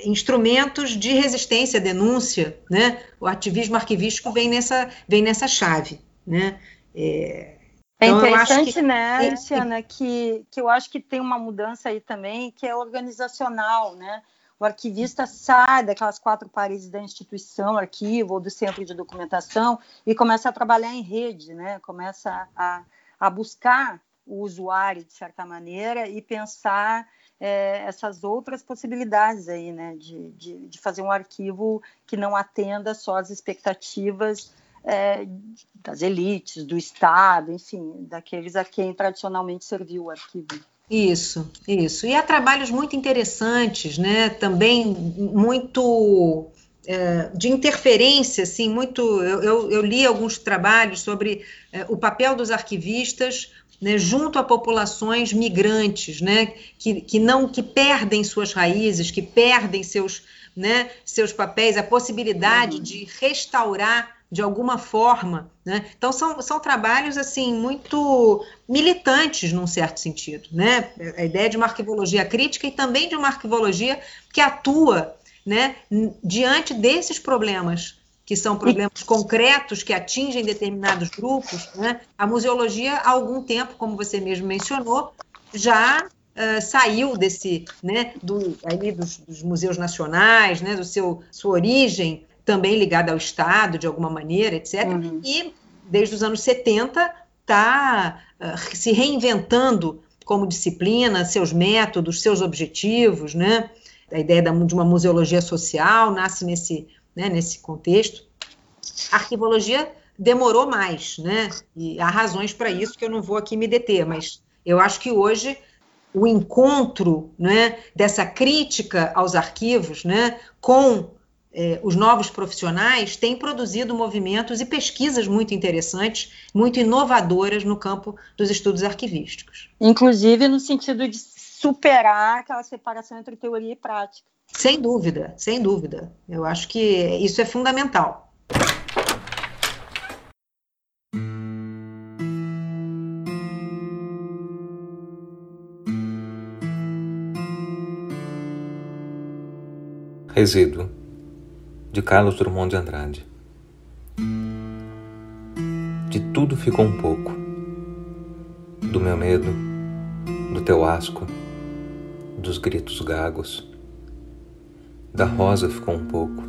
Speaker 6: instrumentos de resistência, denúncia, né? O ativismo arquivístico vem nessa, vem nessa chave, né?
Speaker 3: É, é então, interessante, que, né, Luciana, que, que eu acho que tem uma mudança aí também, que é organizacional, né? o arquivista sai daquelas quatro paredes da instituição, arquivo ou do centro de documentação e começa a trabalhar em rede, né? começa a, a buscar o usuário de certa maneira e pensar é, essas outras possibilidades aí, né, de, de, de, fazer um arquivo que não atenda só às expectativas é, das elites, do Estado, enfim, daqueles a quem tradicionalmente serviu o arquivo.
Speaker 6: Isso, isso. E há trabalhos muito interessantes, né? Também muito de interferência, assim, muito. Eu, eu, eu, li alguns trabalhos sobre é, o papel dos arquivistas né, junto a populações migrantes, né? Que, que não que perdem suas raízes, que perdem seus, né, seus papéis, a possibilidade uhum. de restaurar de alguma forma. Né? Então, são, são trabalhos assim muito militantes, num certo sentido. Né? A ideia de uma arquivologia crítica e também de uma arquivologia que atua né, diante desses problemas que são problemas concretos que atingem determinados grupos, né? a museologia, há algum tempo, como você mesmo mencionou, já uh, saiu desse, né, do, ali dos, dos, museus nacionais, né, do seu sua origem também ligada ao Estado, de alguma maneira, etc. Uhum. E, desde os anos 70, está uh, se reinventando como disciplina, seus métodos, seus objetivos, né? A ideia de uma museologia social nasce nesse, né, nesse contexto. A arquivologia demorou mais, né? E há razões para isso que eu não vou aqui me deter, mas eu acho que hoje o encontro né, dessa crítica aos arquivos né, com eh, os novos profissionais têm produzido movimentos e pesquisas muito interessantes, muito inovadoras no campo dos estudos arquivísticos.
Speaker 3: Inclusive no sentido de superar aquela separação entre teoria e prática.
Speaker 6: Sem dúvida, sem dúvida. Eu acho que isso é fundamental.
Speaker 7: Resíduo de Carlos Drummond de Andrade. De tudo ficou um pouco. Do meu medo, do teu asco, dos gritos gagos. Da rosa ficou um pouco.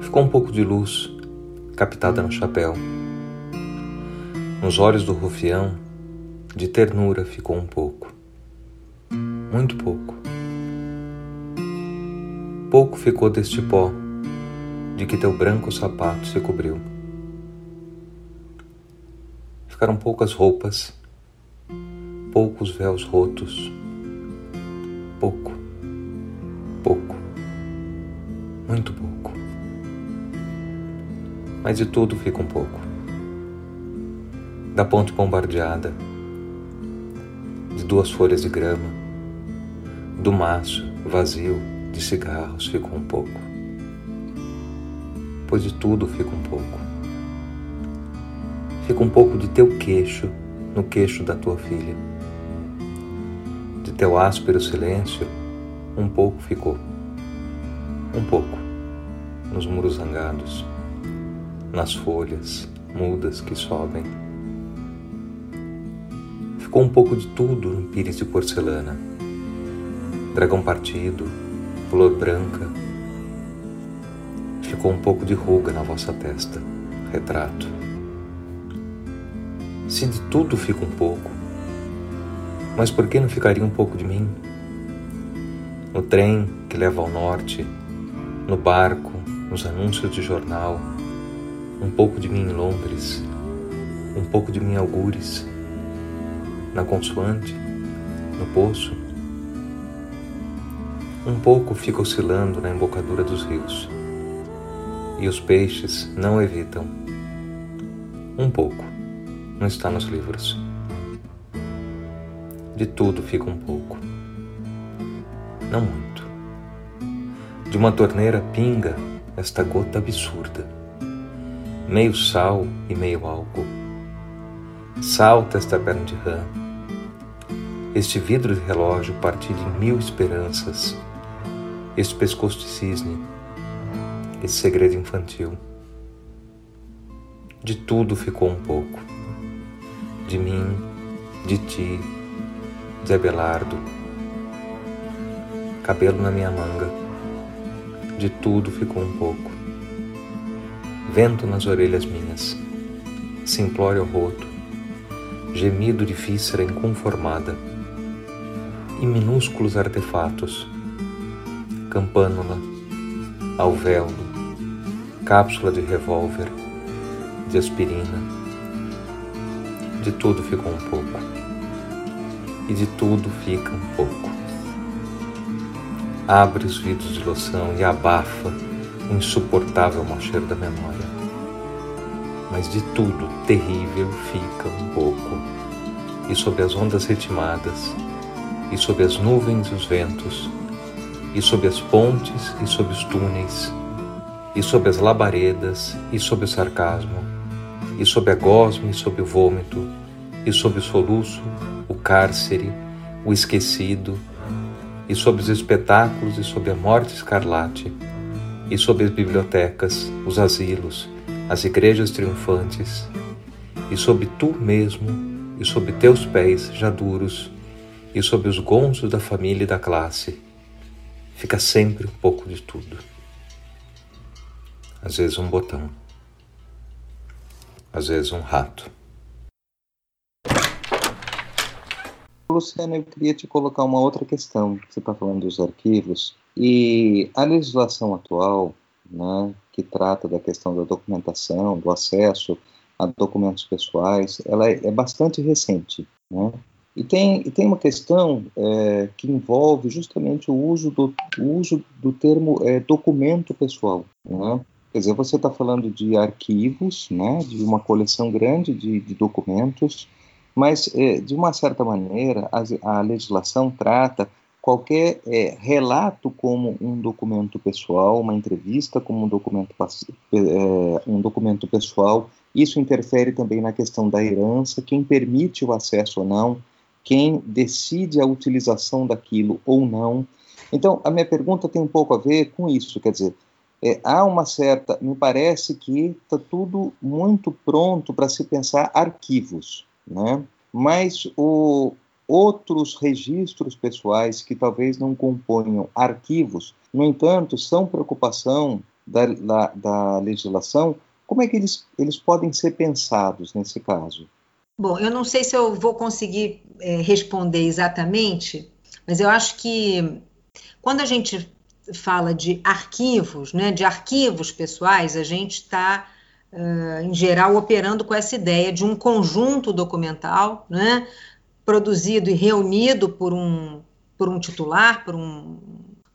Speaker 7: Ficou um pouco de luz captada no chapéu. Nos olhos do rufião, de ternura ficou um pouco. Muito pouco pouco ficou deste pó, de que teu branco sapato se cobriu. Ficaram poucas roupas, poucos véus rotos, pouco, pouco, muito pouco. Mas de tudo fica um pouco. Da ponte bombardeada, de duas folhas de grama, do maço vazio de cigarros ficou um pouco. Pois de tudo fica um pouco. Fica um pouco de teu queixo no queixo da tua filha. Teu áspero silêncio, um pouco ficou. Um pouco nos muros zangados, nas folhas mudas que sobem. Ficou um pouco de tudo no pires de porcelana. Dragão partido, flor branca. Ficou um pouco de ruga na vossa testa, retrato. Se de tudo fica um pouco, mas por que não ficaria um pouco de mim? No trem que leva ao norte, no barco, nos anúncios de jornal, um pouco de mim em Londres, um pouco de mim em Algures, na consoante, no poço. Um pouco fica oscilando na embocadura dos rios, e os peixes não evitam. Um pouco não está nos livros. De tudo fica um pouco, não muito. De uma torneira pinga esta gota absurda, meio sal e meio álcool. Salta esta perna de rã, este vidro de relógio partido em mil esperanças, este pescoço de cisne, esse segredo infantil. De tudo ficou um pouco. De mim, de ti, de Abelardo, cabelo na minha manga. De tudo ficou um pouco. Vento nas orelhas minhas, simplório roto, gemido de víscera inconformada, e minúsculos artefatos, campânula, alvéolo, cápsula de revólver, de aspirina, de tudo ficou um pouco, e de tudo fica um pouco abre os vidros de loção e abafa o insuportável mau cheiro da memória. Mas de tudo terrível fica um pouco, e sobre as ondas ritmadas, e sobre as nuvens e os ventos, e sobre as pontes e sobre os túneis, e sobre as labaredas e sobre o sarcasmo, e sobre a gosma e sobre o vômito, e sobre o soluço, cárcere, o esquecido, e sobre os espetáculos e sobre a morte escarlate, e sobre as bibliotecas, os asilos, as igrejas triunfantes, e sobre tu mesmo, e sobre teus pés já duros, e sobre os gonzos da família e da classe. Fica sempre um pouco de tudo. Às vezes um botão, às vezes um rato.
Speaker 4: Luciana, eu queria te colocar uma outra questão. Você está falando dos arquivos e a legislação atual, né, que trata da questão da documentação, do acesso a documentos pessoais, ela é, bastante recente, né? E tem, e tem uma questão é, que envolve justamente o uso do, o uso do termo é, documento pessoal. Né? Quer dizer, você está falando de arquivos, né, de uma coleção grande de, de documentos, mas, é, de uma certa maneira, a, legislação trata qualquer é, relato como um documento pessoal, uma entrevista como um documento, é, um documento pessoal. Isso interfere também na questão da herança, quem permite o acesso ou não, quem decide a utilização daquilo ou não. Então, a minha pergunta tem um pouco a ver com isso, quer dizer, é, há uma certa, me parece que está tudo muito pronto para se pensar arquivos né? mas o, outros registros pessoais que talvez não componham arquivos, no entanto, são preocupação da, da, da legislação, como é que eles, eles podem ser pensados nesse caso?
Speaker 6: Bom, eu não sei se eu vou conseguir é, responder exatamente, mas eu acho que quando a gente fala de arquivos, né, de arquivos pessoais, a gente está uh, em geral, operando com essa ideia de um conjunto documental, né, produzido e reunido por um, por um titular, por um,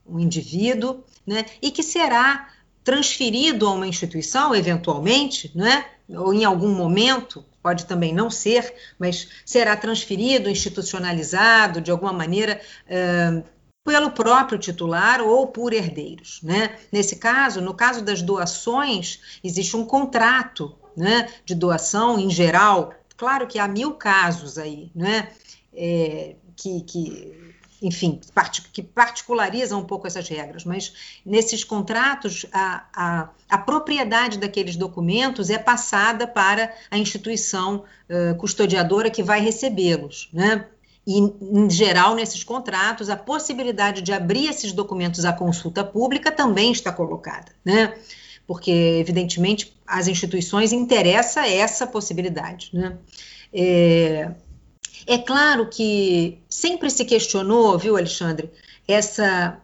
Speaker 6: um indivíduo, né, e que será transferido a uma instituição, eventualmente, né, ou em algum momento, pode também não ser, mas será transferido, institucionalizado de alguma maneira uh, pelo próprio titular ou por herdeiros. Né? Nesse caso, no caso das doações, existe um contrato né, de doação em geral. Claro que há mil casos aí, né, é, que, que enfim, que particularizam um pouco essas regras, mas nesses contratos a, a, a propriedade daqueles documentos é passada para a instituição uh, custodiadora que vai recebê-los, né? E, em geral, nesses contratos, a possibilidade de abrir esses documentos à consulta pública também está colocada, né? Porque, evidentemente, às instituições interessa essa possibilidade, né? É, é claro que sempre se questionou, viu, Alexandre, essa,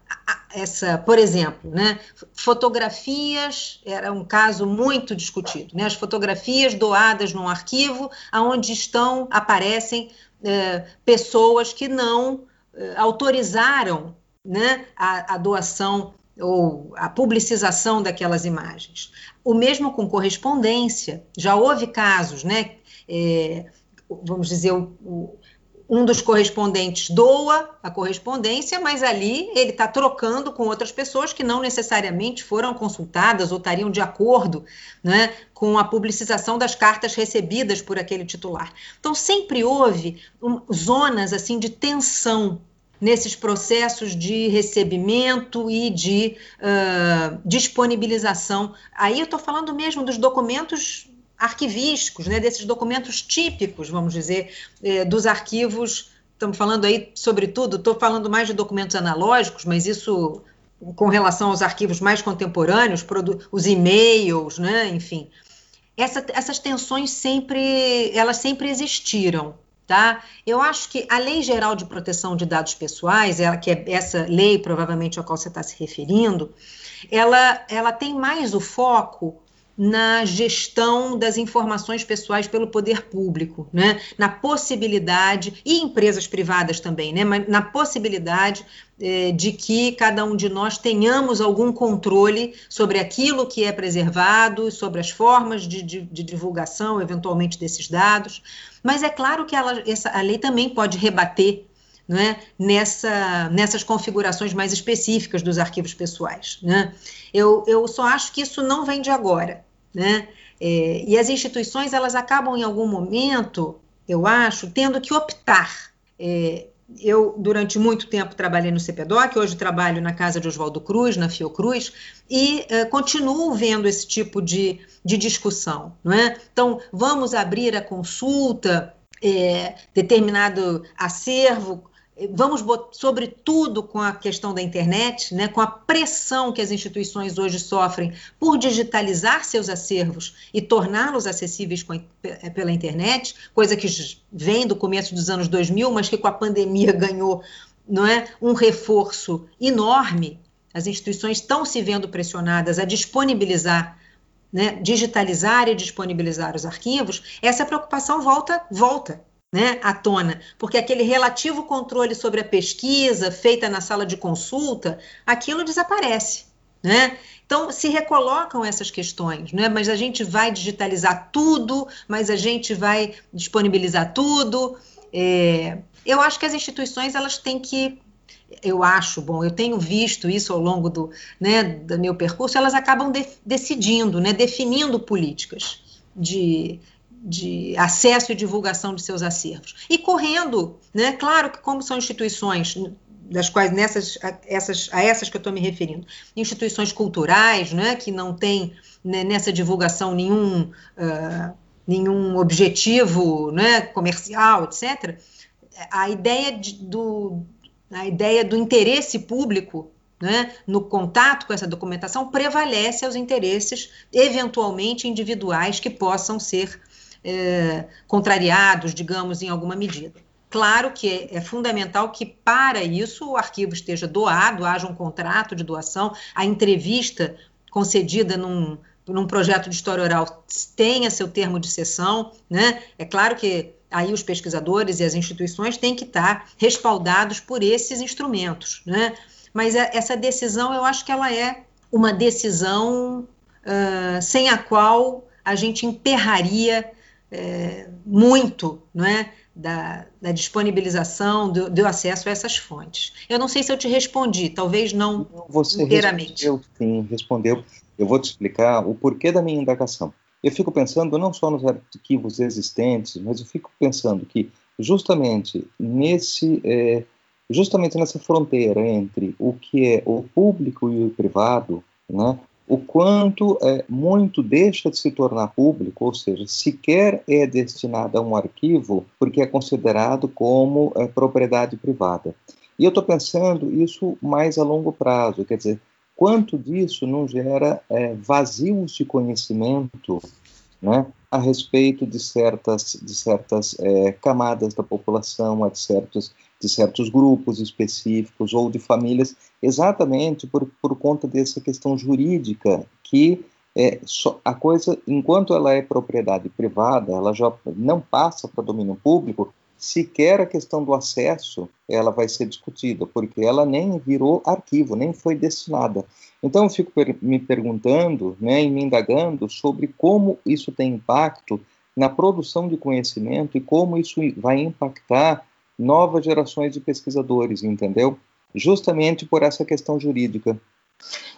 Speaker 6: essa, por exemplo, né, fotografias era um caso muito discutido, né, as fotografias doadas num arquivo, aonde estão aparecem é, pessoas que não é, autorizaram né, a, a doação ou a publicização daquelas imagens. O mesmo com correspondência, já houve casos, né? É, vamos dizer, o, o, um dos correspondentes doa a correspondência, mas ali ele está trocando com outras pessoas que não necessariamente foram consultadas ou estariam de acordo né, com a publicização das cartas recebidas por aquele titular. Então sempre houve um, zonas assim de tensão nesses processos de recebimento e de uh, disponibilização. Aí eu estou falando mesmo dos documentos arquivísticos, né, desses documentos típicos, vamos dizer, eh, dos arquivos. Estamos falando aí, sobretudo, estou falando mais de documentos analógicos, mas isso com relação aos arquivos mais contemporâneos, os e-mails, né, enfim. Essa, essas tensões sempre, elas sempre existiram, tá? Eu acho que a Lei Geral de Proteção de Dados Pessoais, ela, que é essa lei provavelmente a qual você está se referindo, ela, ela tem mais o foco na gestão das informações pessoais pelo poder público, né? na possibilidade, e empresas privadas também, né? Mas na possibilidade eh, de que cada um de nós tenhamos algum controle sobre aquilo que é preservado, sobre as formas de, de, de divulgação, eventualmente, desses dados. Mas é claro que ela, essa, a lei também pode rebater é? Nessa, nessas configurações mais específicas dos arquivos pessoais. Né? Eu, eu só acho que isso não vem de agora né? É, e as instituições elas acabam em algum momento, eu acho, tendo que optar. É, eu, durante muito tempo, trabalhei no CPDOC, hoje trabalho na casa de Oswaldo Cruz, na Fiocruz, e é, continuo vendo esse tipo de, de discussão. Não é? Então, vamos abrir a consulta, é, determinado acervo Vamos, sobretudo, com a questão da internet, né, com a pressão que as instituições hoje sofrem por digitalizar seus acervos e torná-los acessíveis a, eh, pela internet, coisa que vem do começo dos anos 2000, mas que com a pandemia ganhou não é, um reforço enorme. As instituições estão se vendo pressionadas a disponibilizar né, digitalizar e disponibilizar os arquivos, essa preocupação volta, volta né, à tona, porque aquele relativo controle sobre a pesquisa feita na sala de consulta, aquilo desaparece. Né? Então, se recolocam essas questões, né? mas a gente vai digitalizar tudo, mas a gente vai disponibilizar tudo. É, eu acho que as instituições elas têm que eu acho, bom, eu tenho visto isso ao longo do, né, do meu percurso, elas acabam de, decidindo, né, definindo políticas de, de acesso e divulgação de seus acervos. E correndo, né? Claro que como são instituições das quais nessas a, essas, a essas que eu estou me referindo, instituições culturais, né, que não têm né, nessa divulgação nenhum uh, nenhum objetivo, né, comercial, etc. A ideia de, do a ideia do interesse público né, no contato com essa documentação prevalece aos interesses eventualmente individuais que possam ser é, contrariados, digamos, em alguma medida. Claro que é, fundamental que, para isso, o arquivo esteja doado, haja um contrato de doação, a entrevista concedida num, num projeto de história oral tenha seu termo de sessão, né? É claro que aí os pesquisadores e as instituições têm que estar respaldados por esses instrumentos, né? Mas é, essa decisão, eu acho que ela é uma decisão uh, sem a qual a gente emperraria é, muito, não é? Da, da disponibilização, do, do, acesso a essas fontes. Eu não sei se eu te respondi, talvez não
Speaker 4: Você inteiramente. Respondeu, sim, respondeu. Eu vou te explicar o porquê da minha indagação. Eu fico pensando não só nos arquivos existentes, mas eu fico pensando que justamente nesse é, justamente nessa fronteira entre o que é o público e o privado, né, o quanto é, muito deixa de se tornar público, ou seja, sequer é destinado a um arquivo porque é considerado como é, propriedade privada. E eu estou pensando isso mais a longo prazo, quer dizer, quanto disso não gera é, vazios de conhecimento né, a respeito de certas, de certas é, camadas da população, de certos, de certos grupos específicos ou de famílias, exatamente por, por conta dessa questão jurídica que é, a coisa, enquanto ela é propriedade privada, ela já não passa para domínio público, sequer a questão do acesso ela vai ser discutida, porque ela nem virou arquivo, nem foi destinada. Então eu fico per me perguntando, né, e me indagando sobre como isso tem impacto na produção de conhecimento e como isso vai impactar novas gerações de pesquisadores, entendeu? Justamente por essa questão jurídica.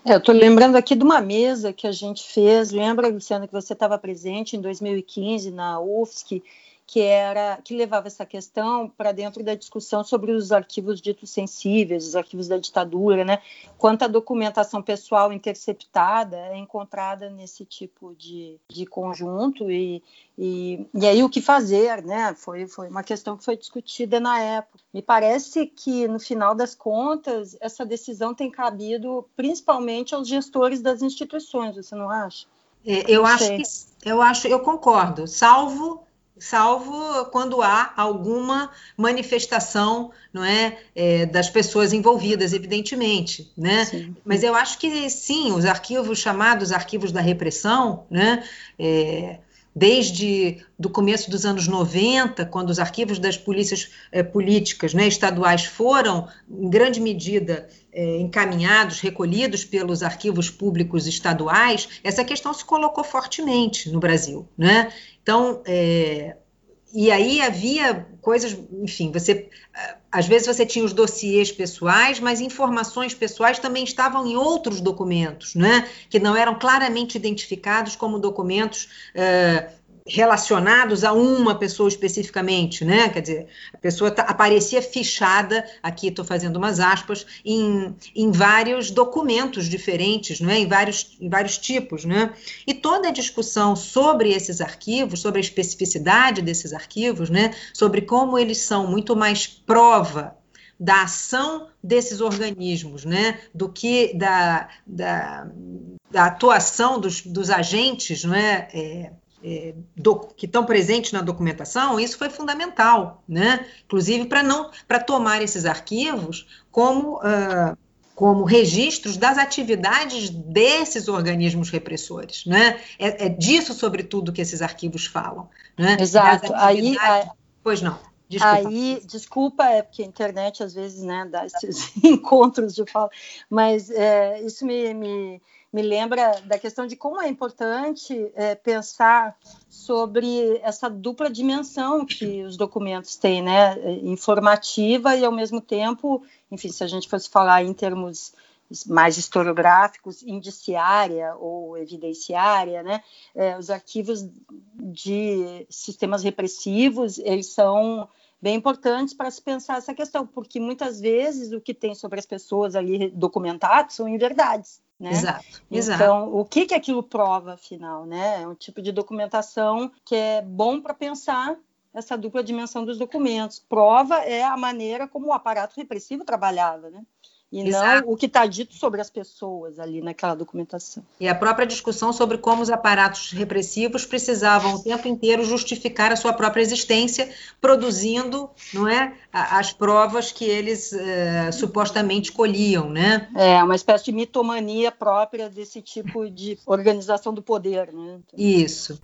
Speaker 3: É, eu estou lembrando aqui de uma mesa que a gente fez, lembra, Luciana, que você estava presente em 2015 na UFSC, que era que levava essa questão para dentro da discussão sobre os arquivos ditos sensíveis, os arquivos da ditadura, né? Quanta documentação pessoal interceptada é encontrada nesse tipo de, de conjunto e, e, e aí o que fazer, né? Foi, foi uma questão que foi discutida na época. Me parece que no final das contas essa decisão tem cabido principalmente aos gestores das instituições. Você não acha?
Speaker 6: É, eu não acho sei. que eu acho, eu concordo, salvo salvo quando há alguma manifestação não é, é das pessoas envolvidas, evidentemente, né? Sim. Mas eu acho que sim, os arquivos chamados arquivos da repressão, né? É, desde do começo dos anos 90, quando os arquivos das polícias é, políticas né, estaduais foram, em grande medida, encaminhados, recolhidos pelos arquivos públicos estaduais, essa questão se colocou fortemente no Brasil. Né? Então, é, e aí havia coisas, enfim, você às vezes você tinha os dossiês pessoais, mas informações pessoais também estavam em outros documentos, né? Que não eram claramente identificados como documentos uh, relacionados a uma pessoa especificamente, né? Quer dizer, a pessoa tá, aparecia fichada, aqui estou fazendo umas aspas, em, em vários documentos diferentes, né? em, vários, em vários tipos, né? E toda a discussão sobre esses arquivos, sobre a especificidade desses arquivos, né? Sobre como eles são muito mais prova da ação desses organismos, né? Do que da, da, da atuação dos, dos agentes, não é? É do, que estão presentes na documentação, isso foi fundamental, né? Inclusive para não para tomar esses arquivos como uh, como registros das atividades desses organismos repressores, né? É, é, disso, sobretudo, que esses arquivos falam, né?
Speaker 3: Exato. Aí,
Speaker 6: pois não.
Speaker 3: Desculpa. Aí, desculpa, é porque a internet às vezes né, dá esses encontros de fala, mas é, isso me, me me lembra da questão de como é importante é, pensar sobre essa dupla dimensão que os documentos têm, né, informativa e ao mesmo tempo, enfim, se a gente fosse falar em termos mais historiográficos, indiciária ou evidenciária, né, é, os arquivos de sistemas repressivos, eles são bem importantes para se pensar essa questão, porque muitas vezes o que tem sobre as pessoas ali documentado são inverdades. Né?
Speaker 6: Exato,
Speaker 3: exato. Então, o que, que aquilo prova, afinal? Né? É um tipo de documentação que é bom para pensar essa dupla dimensão dos documentos. Prova é a maneira como o aparato repressivo trabalhava, né? E Exato. não o que está dito sobre as pessoas ali naquela documentação.
Speaker 6: E a própria discussão sobre como os aparatos repressivos precisavam o tempo inteiro justificar a sua própria existência, produzindo, não é, as provas que eles uh, supostamente colhiam, né?
Speaker 3: É uma espécie de mitomania própria desse tipo de organização do poder, né?
Speaker 6: Isso.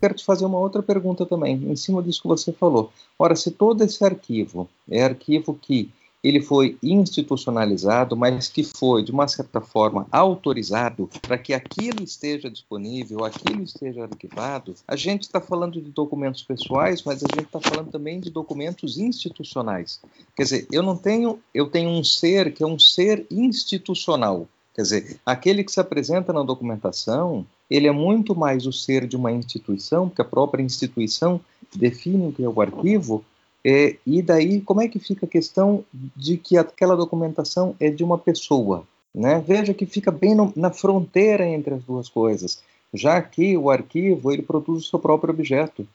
Speaker 4: Quero te fazer uma outra pergunta também, em cima disso que você falou. Ora, se todo esse arquivo é arquivo que ele foi institucionalizado, mas que foi, de uma certa forma, autorizado para que aquilo esteja disponível, aquilo esteja arquivado, a gente está falando de documentos pessoais, mas a gente está falando também de documentos institucionais. Quer dizer, eu não tenho, eu tenho um ser que é um ser institucional. Quer dizer, aquele que se apresenta na documentação, ele é muito mais o ser de uma instituição, porque a própria instituição define o que é o arquivo, é, e daí, como é que fica a questão de que aquela documentação é de uma pessoa? Né? Veja que fica bem no, na fronteira entre as duas coisas, já que o arquivo ele produz o seu próprio objeto.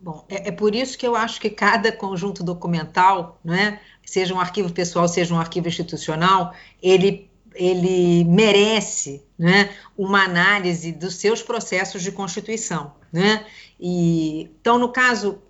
Speaker 6: Bom, é, é por isso que eu acho que cada conjunto documental, né, seja um arquivo pessoal, seja um arquivo institucional, ele ele merece né, uma análise dos seus processos de constituição. Né? E, então, no caso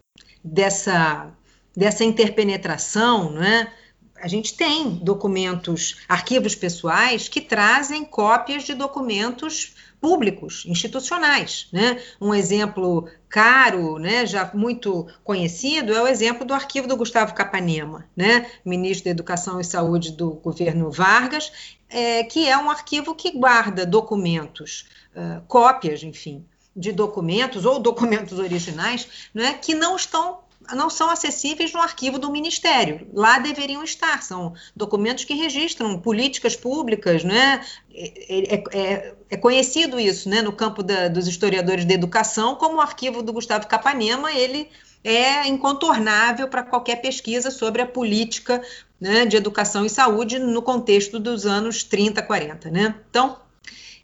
Speaker 6: dessa dessa interpenetração, né? A gente tem documentos, arquivos pessoais que trazem cópias de documentos públicos, institucionais. Né? Um exemplo caro, né, já muito conhecido, é o exemplo do arquivo do Gustavo Capanema, né, ministro da Educação e Saúde do governo Vargas, é, que é um arquivo que guarda documentos, uh, cópias, enfim, de documentos ou documentos originais, né, que não estão não são acessíveis no arquivo do Ministério. Lá deveriam estar, são documentos que registram políticas públicas, né? É, é, é, é conhecido isso, né, no campo da, dos historiadores da educação, como o arquivo do Gustavo Capanema, ele é incontornável para qualquer pesquisa sobre a política né, de educação e saúde no contexto dos anos 30, 40. Né? Então,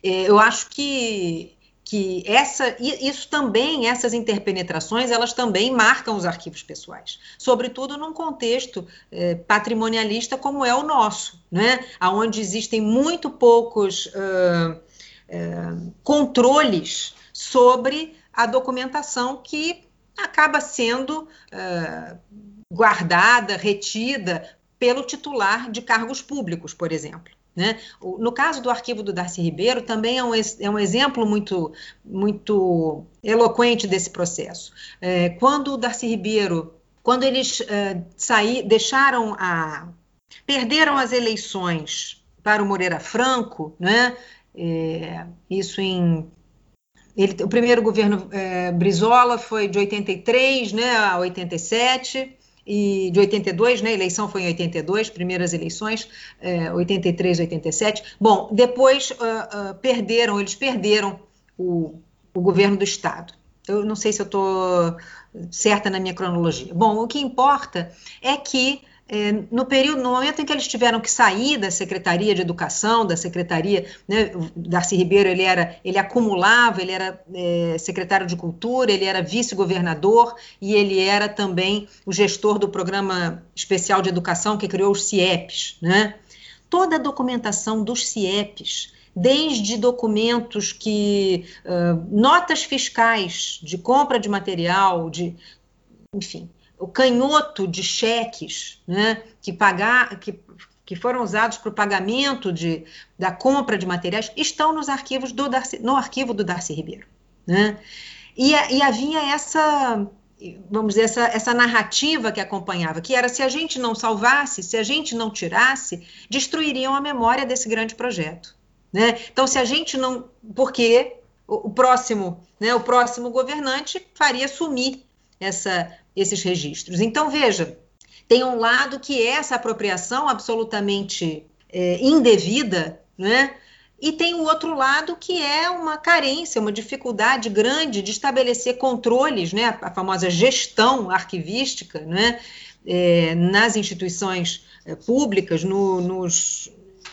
Speaker 6: é, eu acho que que essa, isso também, essas interpenetrações, elas também marcam os arquivos pessoais, sobretudo num contexto eh, patrimonialista como é o nosso, né? onde existem muito poucos controles sobre a documentação que acaba sendo guardada, retida pelo titular de cargos públicos, por exemplo. Né? No caso do arquivo do Darcy Ribeiro, também é um, é um exemplo muito, muito eloquente desse processo. É, quando o Darcy Ribeiro, quando eles é, saí, deixaram a. perderam as eleições para o Moreira Franco, né? É, isso em. Ele, o primeiro governo é, Brizola foi de 83 né, a 87 e de 82, né? A eleição foi em 82, primeiras eleições, é, 83, 87. Bom, depois uh, uh, perderam, eles perderam o, o governo do Estado. Eu não sei se eu estou certa na minha cronologia. Bom, o que importa é que é, no período, no momento em que eles tiveram que sair da Secretaria de Educação, da Secretaria, né, Darcy Ribeiro, ele era, ele acumulava, ele era é, secretário de Cultura, ele era vice-governador e ele era também o gestor do Programa Especial de Educação que criou os CIEPs, né? Toda a documentação dos CIEPs, desde documentos que, uh, notas fiscais de compra de material, de, enfim, o canhoto de cheques né, que, pagar, que, que foram usados para o pagamento de, da compra de materiais estão nos arquivos do Darcy, no arquivo do Darcy Ribeiro. Né? E, e havia essa, vamos dizer, essa, essa narrativa que acompanhava, que era se a gente não salvasse, se a gente não tirasse, destruiriam a memória desse grande projeto. Né? Então, se a gente não. Porque o, o próximo, né, o próximo governante faria sumir essa esses registros. Então, veja, tem um lado que é essa apropriação absolutamente é, indevida, né? E tem o outro lado que é uma carência, uma dificuldade grande de estabelecer controles, né? A famosa gestão arquivística, né? É, nas instituições é, públicas, no, nos,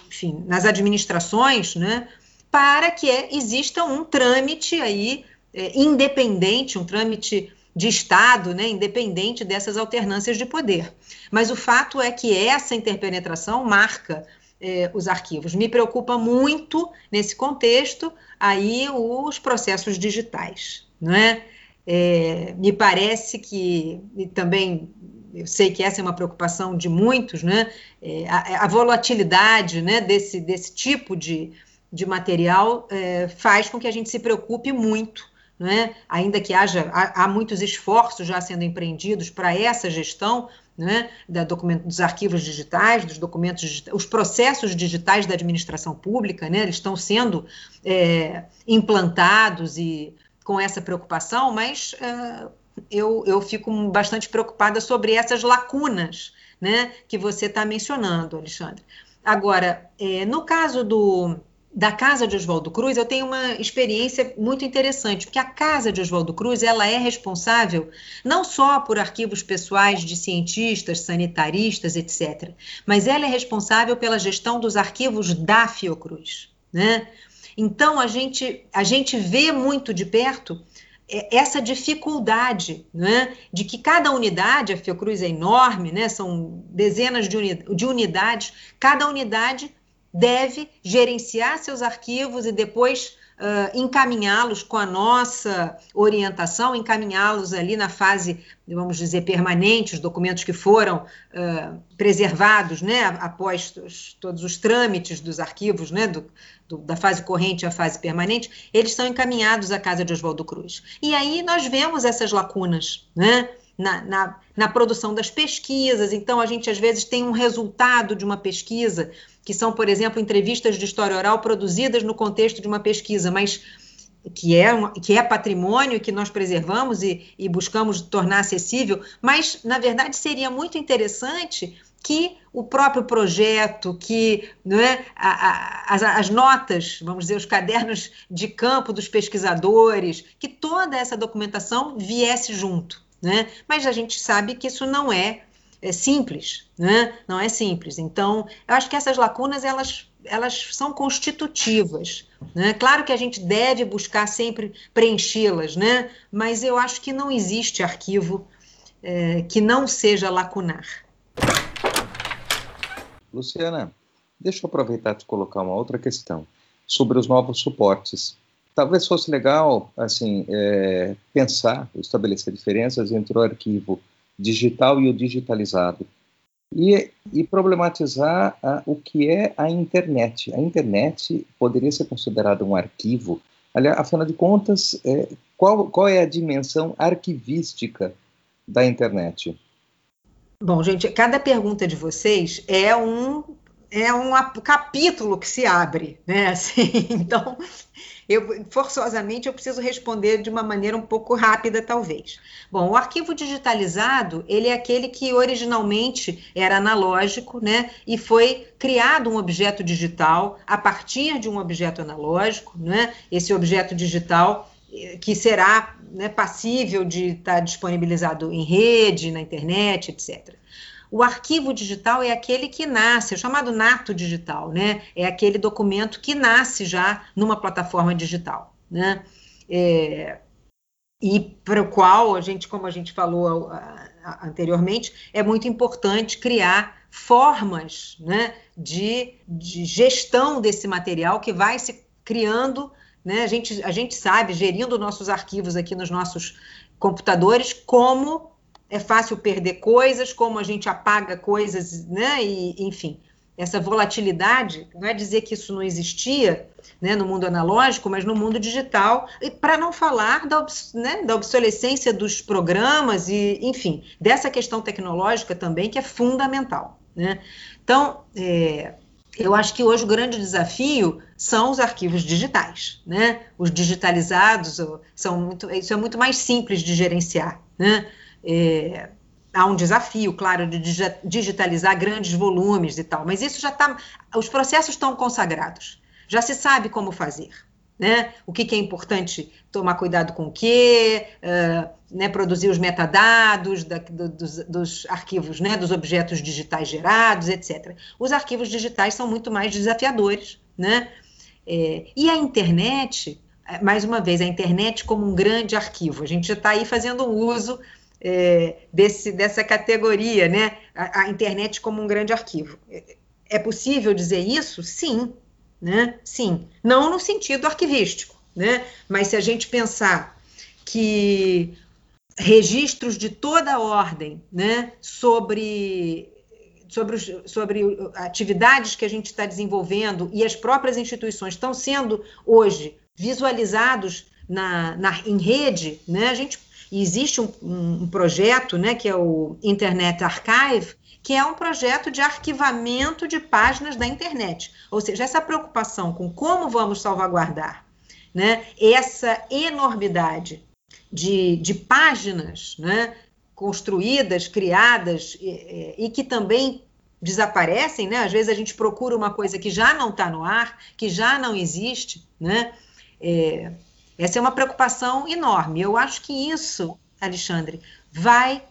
Speaker 6: enfim, nas administrações, né? Para que exista um trâmite aí é, independente, um trâmite de Estado, né, independente dessas alternâncias de poder. Mas o fato é que essa interpenetração marca eh, os arquivos. Me preocupa muito nesse contexto aí os processos digitais, não é? é me parece que e também eu sei que essa é uma preocupação de muitos, né? É, a, a, volatilidade, né, desse desse tipo de, de material faz com que a gente se preocupe muito né? ainda que haja há, há muitos esforços já sendo empreendidos para essa gestão, né, da documento, dos arquivos digitais, dos documentos os processos digitais da administração pública, né, eles estão sendo é, implantados e com essa preocupação, mas é, eu, eu fico bastante preocupada sobre essas lacunas né, que você está mencionando, Alexandre. Agora, é, no caso do, da casa de Oswaldo Cruz, eu tenho uma experiência muito interessante, porque a casa de Oswaldo Cruz ela é responsável não só por arquivos pessoais de cientistas, sanitaristas, etc., mas ela é responsável pela gestão dos arquivos da Fiocruz. Né? Então a gente, a gente vê muito de perto é, essa dificuldade né, de que cada unidade, a Fiocruz é enorme, né, são dezenas de, uni de unidades, cada unidade deve gerenciar seus arquivos e depois uh, encaminhá-los com a nossa orientação, encaminhá-los ali na fase, vamos dizer, permanente, os documentos que foram uh, preservados, né, após os, todos os trâmites dos arquivos, né, do, do, da fase corrente à fase permanente, eles são encaminhados à casa de Oswaldo Cruz. E aí nós vemos essas lacunas, né? Na, na, na, produção das pesquisas. Então, a gente às vezes tem um resultado de uma pesquisa que são, por exemplo, entrevistas de história oral produzidas no contexto de uma pesquisa, mas que é, uma, que é patrimônio que nós preservamos e, e buscamos tornar acessível, mas, na verdade, seria muito interessante que o próprio projeto, que é, a, a, as, as, notas, vamos dizer, os cadernos de campo dos pesquisadores, que toda essa documentação viesse junto. Né? Mas a gente sabe que isso não é é simples, né? Não é simples. Então, eu acho que essas lacunas elas elas são constitutivas, né? Claro que a gente deve buscar sempre preenchê-las, né? Mas eu acho que não existe arquivo é, que não seja lacunar.
Speaker 4: Luciana, deixa eu aproveitar de colocar uma outra questão sobre os novos suportes. Talvez fosse legal, assim, é, pensar, estabelecer diferenças entre o arquivo digital e o digitalizado. E, e problematizar o que é a internet. A internet poderia ser considerada um arquivo. Aliás, afinal de contas, é, qual, qual é a dimensão arquivística da internet?
Speaker 6: Bom, gente, cada pergunta de vocês é um é um capítulo que se abre, né? Assim, então, eu forçosamente eu preciso responder de uma maneira um pouco rápida, talvez. Bom, o arquivo digitalizado ele é aquele que originalmente era analógico, né? E foi criado um objeto digital a partir de um objeto analógico, né? Esse objeto digital eh, que será né, passível de estar disponibilizado em rede, na internet, etc. O arquivo digital é aquele que nasce, é chamado nato digital, né? É aquele documento que nasce já numa plataforma digital, né? É, e para o qual a gente, como a gente falou anteriormente, é muito importante criar formas né, de, de gestão desse material que vai se criando né? A, gente, a gente sabe, gerindo nossos arquivos aqui nos nossos computadores, como é fácil perder coisas, como a gente apaga coisas, né? E, enfim, essa volatilidade, não é dizer que isso não existia né, no mundo analógico, mas no mundo digital, para não falar da, né, da obsolescência dos programas e, enfim, dessa questão tecnológica também, que é fundamental. Né? Então, é, eu acho que hoje o grande desafio são os arquivos digitais, né? Os digitalizados são muito, isso é muito mais simples de gerenciar, né? É, há um desafio, claro, de digitalizar grandes volumes e tal, mas isso já está, os processos estão consagrados, já se sabe como fazer, né? O que, que é importante tomar cuidado com o quê, uh, né, produzir os metadados da, do, dos, dos, arquivos, né, dos objetos digitais gerados, etc. Os arquivos digitais são muito mais desafiadores, né? É, e a internet, é, mais uma vez, a internet como um grande arquivo. A gente já está aí fazendo uso é, desse, dessa categoria, né? A, a, internet como um grande arquivo. É, é possível dizer isso? Sim, né? Sim. Não no sentido arquivístico, né? Mas se a gente pensar que registros de toda ordem, né? Sobre sobre, os, sobre atividades que a gente está desenvolvendo e as próprias instituições estão sendo hoje visualizados na, na, em rede, né? A gente E existe um, um, projeto, né, que é o Internet Archive, que é um projeto de arquivamento de páginas da internet. Ou seja, essa preocupação com como vamos salvaguardar né, essa enormidade de, de páginas né, construídas, criadas e, e que também desaparecem, né? Às vezes a gente procura uma coisa que já não está no ar, que já não existe, né? É, essa é uma preocupação enorme. Eu acho que isso, Alexandre, vai.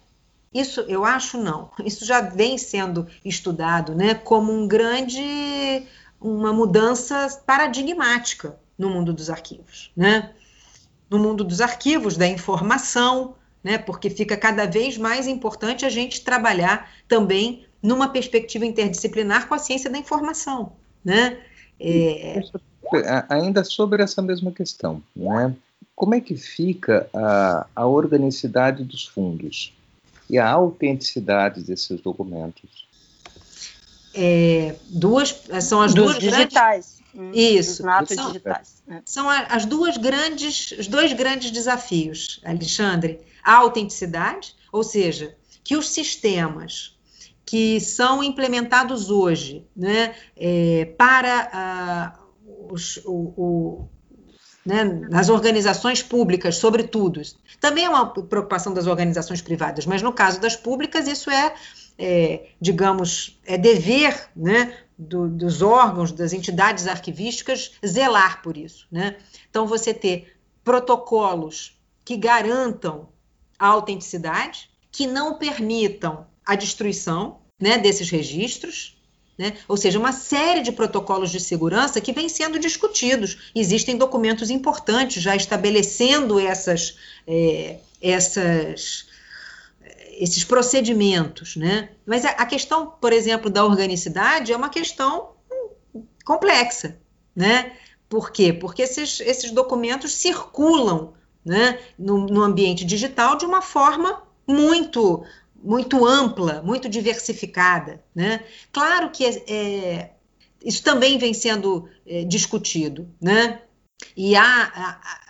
Speaker 6: Isso eu acho não. Isso já vem sendo estudado, né? Como um grande, uma mudança paradigmática no mundo dos arquivos, né? No mundo dos arquivos, da informação, né? Porque fica cada vez mais importante a gente trabalhar também numa perspectiva interdisciplinar com a ciência da informação, né?
Speaker 4: É... Ainda sobre essa mesma questão, né? Como é que fica a, a organicidade dos fundos e a autenticidade desses documentos?
Speaker 6: É, duas são as
Speaker 3: dos
Speaker 6: duas
Speaker 3: digitais.
Speaker 6: Grandes... Isso.
Speaker 3: São, digitais.
Speaker 6: É. São as duas grandes, os dois grandes desafios, Alexandre. A autenticidade, ou seja, que os sistemas que são implementados hoje né, é, para os, o, o, né, nas organizações públicas, sobretudo. Também é uma preocupação das organizações privadas, mas no caso das públicas, isso é, é digamos, é dever né, do, dos órgãos, das entidades arquivísticas, zelar por isso. Né? Então, você ter protocolos que garantam a autenticidade, que não permitam a destruição né, desses registros, né? ou seja, uma série de protocolos de segurança que vem sendo discutidos. Existem documentos importantes já estabelecendo essas, é, essas, esses procedimentos. Né? Mas a, a questão, por exemplo, da organicidade é uma questão complexa. Né? Por quê? Porque esses, esses documentos circulam né, no, no ambiente digital de uma forma muito muito ampla, muito diversificada. Né? Claro que é, é, isso também vem sendo é, discutido, né? e a, a,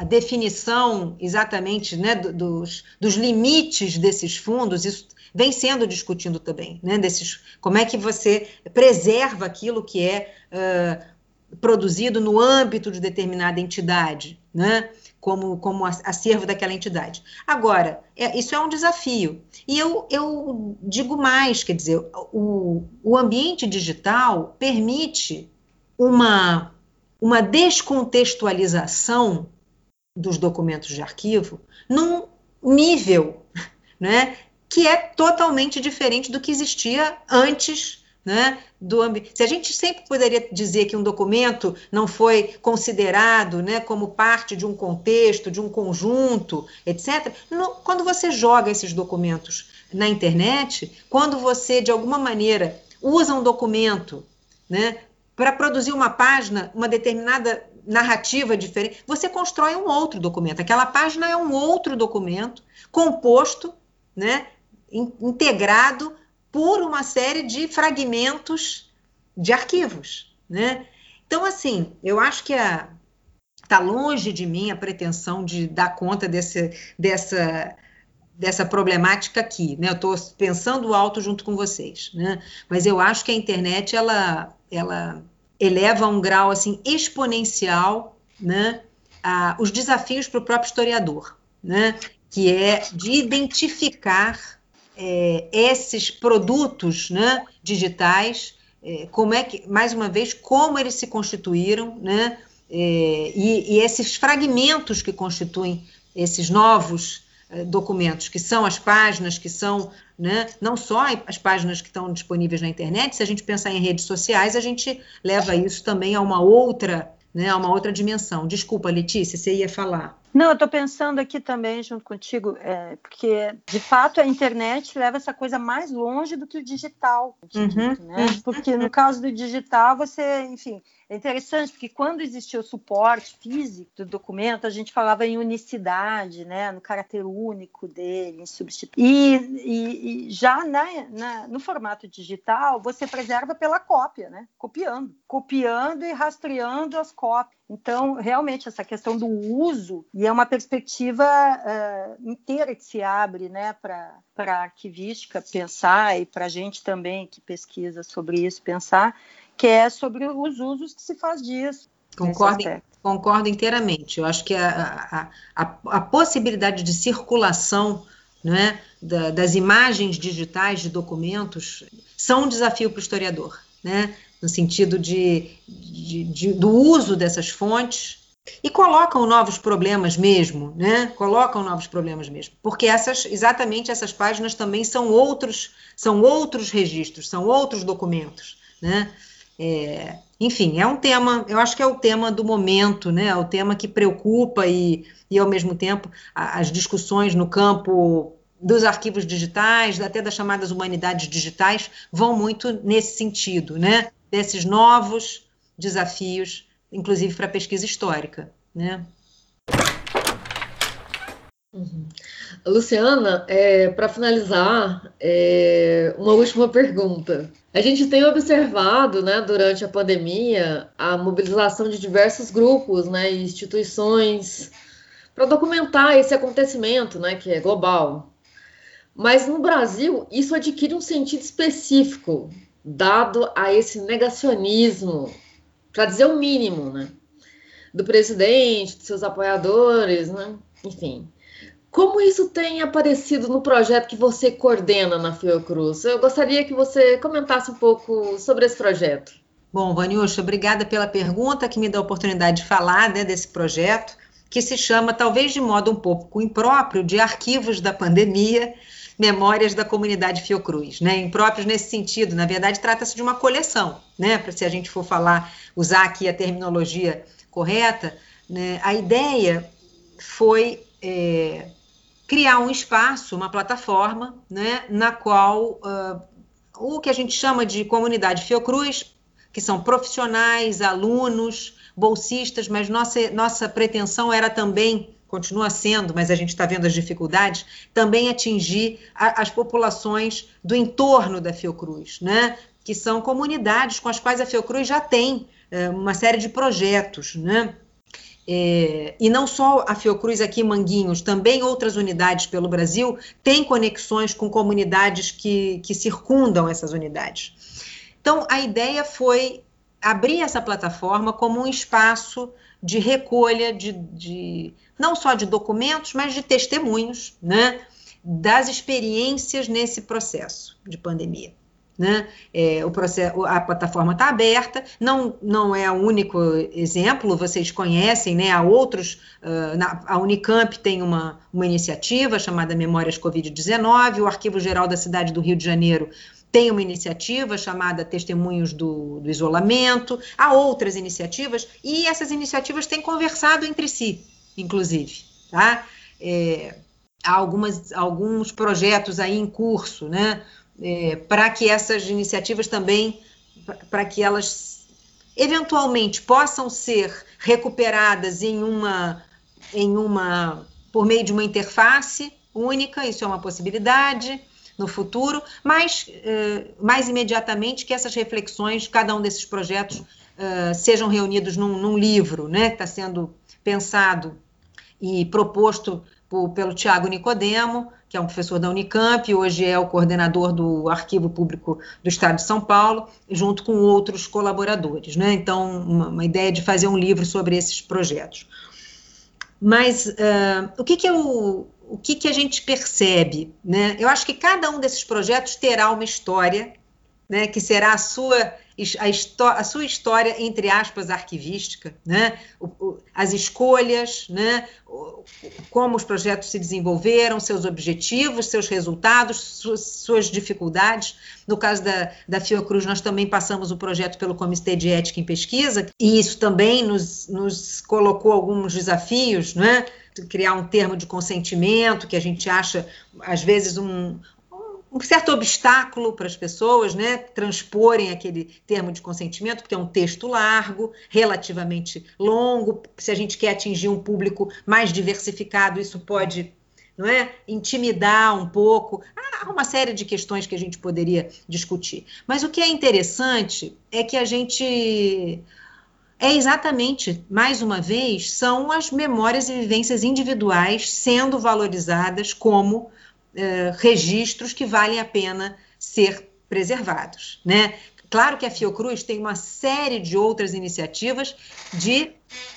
Speaker 6: a definição exatamente né, dos, dos limites desses fundos, isso vem sendo discutido também, né, desses, como é que você preserva aquilo que é uh, produzido no âmbito de determinada entidade, né? Como, como acervo daquela entidade. Agora, é, isso é um desafio. E eu, eu digo mais, quer dizer, o, o ambiente digital permite uma, uma descontextualização dos documentos de arquivo num nível né, que é totalmente diferente do que existia antes né, do ambiente. Se a gente sempre poderia dizer que um documento não foi considerado né, como parte de um contexto, de um conjunto, etc., quando você joga esses documentos na internet, quando você, de alguma maneira, usa um documento né, para produzir uma página, uma determinada narrativa diferente, você constrói um outro documento. Aquela página é um outro documento composto, né, integrado por uma série de fragmentos de arquivos, né? Então, assim, eu acho que está longe de mim a pretensão de dar conta desse, dessa, dessa problemática aqui, né? Eu estou pensando alto junto com vocês, né? Mas eu acho que a internet ela, ela eleva a um grau assim exponencial, né? A, os desafios para o próprio historiador, né? Que é de identificar é, esses produtos né, digitais, é, como é que, mais uma vez, como eles se constituíram, né, é, e, e, esses fragmentos que constituem esses novos é, documentos, que são as páginas, que são né, não só as páginas que estão disponíveis na internet, se a gente pensar em redes sociais, a gente leva isso também a uma outra, né, a uma outra dimensão. Desculpa, Letícia, você ia falar.
Speaker 3: Não, eu estou pensando aqui também, junto contigo, é, porque de fato a internet leva essa coisa mais longe do que o digital. Uhum, né? Porque no caso do digital, você, enfim, é interessante porque quando existia o suporte físico do documento, a gente falava em unicidade, né, no caráter único dele, em E, e, e já na, na, no formato digital, você preserva pela cópia, né, copiando, copiando e rastreando as cópias. Então, realmente, essa questão do uso, e é uma perspectiva uh, inteira que se abre né, para a arquivística pensar e para a gente também que pesquisa sobre isso pensar, que é sobre os usos que se faz disso.
Speaker 6: Concordo, concordo inteiramente. Eu acho que a, a, a, a possibilidade de circulação né, da, das imagens digitais de documentos são um desafio para o historiador. Né? no sentido de, de, de, do uso dessas fontes, e colocam novos problemas mesmo, né? Colocam novos problemas mesmo, porque essas, exatamente essas páginas também são outros, são outros registros, são outros documentos, né? É, enfim, é um tema, eu acho que é o tema do momento, né? É o tema que preocupa e, e ao mesmo tempo, as discussões no campo dos arquivos digitais, até das chamadas humanidades digitais, vão muito nesse sentido, né? desses novos desafios, inclusive para a pesquisa histórica. Né?
Speaker 1: Uhum. Luciana, é, para finalizar, é, uma última pergunta. A gente tem observado, né, durante a pandemia, a mobilização de diversos grupos, né, e instituições para documentar esse acontecimento, né, que é global. Mas no Brasil, isso adquire um sentido específico, dado a esse negacionismo, para dizer o mínimo, né? Do presidente, de seus apoiadores, né? Enfim. Como isso tem aparecido no projeto que você coordena na Fiocruz? Eu gostaria que você comentasse um pouco sobre esse projeto.
Speaker 6: Bom, Vaniusha, obrigada pela pergunta que me dá a oportunidade de falar né, desse projeto, que se chama, talvez de modo um pouco impróprio, de Arquivos da Pandemia, memórias da comunidade Fiocruz, né? Impróprios nesse sentido, na verdade, trata-se de uma coleção, né? Para se a gente for falar, usar aqui a terminologia correta, né? A ideia foi é, criar um espaço, uma plataforma, né? Na qual uh, o que a gente chama de comunidade Fiocruz, que são profissionais, alunos, bolsistas, mas nossa, nossa pretensão era também continua sendo, mas a gente está vendo as dificuldades, também atingir a, as populações do entorno da Fiocruz, né? que são comunidades com as quais a Fiocruz já tem é, uma série de projetos, né? É, e não só a Fiocruz aqui em Manguinhos, também outras unidades pelo Brasil têm conexões com comunidades que, que circundam essas unidades. Então, a ideia foi abrir essa plataforma como um espaço de recolha de, de não só de documentos, mas de testemunhos, né, das experiências nesse processo de pandemia. Né? É, o processo, a plataforma está aberta, não, não é o único exemplo, vocês conhecem, né? Há outros, uh, na, a Unicamp tem uma, uma iniciativa chamada Memórias Covid-19, o Arquivo Geral da Cidade do Rio de Janeiro tem uma iniciativa chamada Testemunhos do, do Isolamento, há outras iniciativas, e essas iniciativas têm conversado entre si, inclusive, tá? É, há algumas, alguns projetos aí em curso, né? É, para que essas iniciativas também, para que elas eventualmente possam ser recuperadas em uma, em uma, por meio de uma interface única, isso é uma possibilidade no futuro, mas uh, mais imediatamente que essas reflexões, cada um desses projetos, uh, sejam reunidos num, num livro, né, que está sendo pensado e proposto por, pelo Tiago Nicodemo, que é um professor da Unicamp, hoje é o coordenador do Arquivo Público do Estado de São Paulo, junto com outros colaboradores. Né? Então, uma, uma ideia de fazer um livro sobre esses projetos. Mas uh, o que, que eu o que, que a gente percebe? Né? Eu acho que cada um desses projetos terá uma história, né, que será a sua, a, a sua história, entre aspas, arquivística, né? O, o, as escolhas, né? O, como os projetos se desenvolveram, seus objetivos, seus resultados, suas, suas, dificuldades. No caso da, da Fiocruz, nós também passamos o projeto pelo Comitê de Ética em Pesquisa, e isso também nos, nos colocou alguns desafios, né? criar um termo de consentimento, que a gente acha, às vezes, um, um certo obstáculo para as pessoas, né, transporem aquele termo de consentimento, porque é um texto largo, relativamente longo. Se a gente quer atingir um público mais diversificado, isso pode não é? Intimidar um pouco. Há uma série de questões que a gente poderia discutir. Mas o que é interessante é que a gente é exatamente, mais uma vez, são as memórias e vivências individuais sendo valorizadas como eh, registros que valem a pena ser preservados, né? Claro que a Fiocruz tem uma série de outras iniciativas de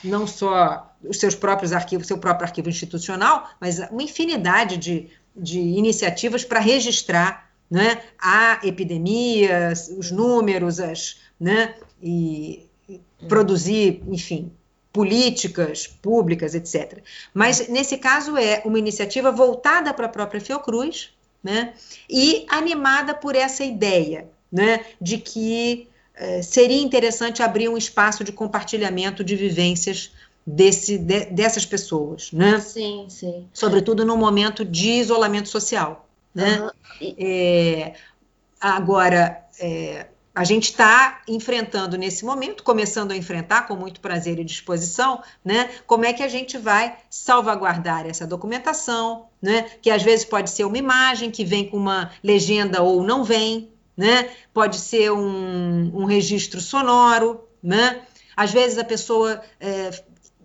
Speaker 6: não só os seus próprios arquivos, seu próprio arquivo institucional, mas uma infinidade de, de iniciativas para registrar né, a epidemia, os números, as, né, e produzir, enfim, políticas públicas, etc. Mas nesse caso é uma iniciativa voltada para a própria Fiocruz, né, e animada por essa ideia né, de que eh, seria interessante abrir um espaço de compartilhamento de vivências desse, de, dessas pessoas, né?
Speaker 1: Sim, sim.
Speaker 6: Sobretudo no momento de isolamento social, né? Uhum. É, agora, é, a gente está enfrentando nesse momento, começando a enfrentar com muito prazer e disposição, né? Como é que a gente vai salvaguardar essa documentação, né? Que às vezes pode ser uma imagem que vem com uma legenda ou não vem, né? Pode ser um, um registro sonoro, né? Às vezes a pessoa é,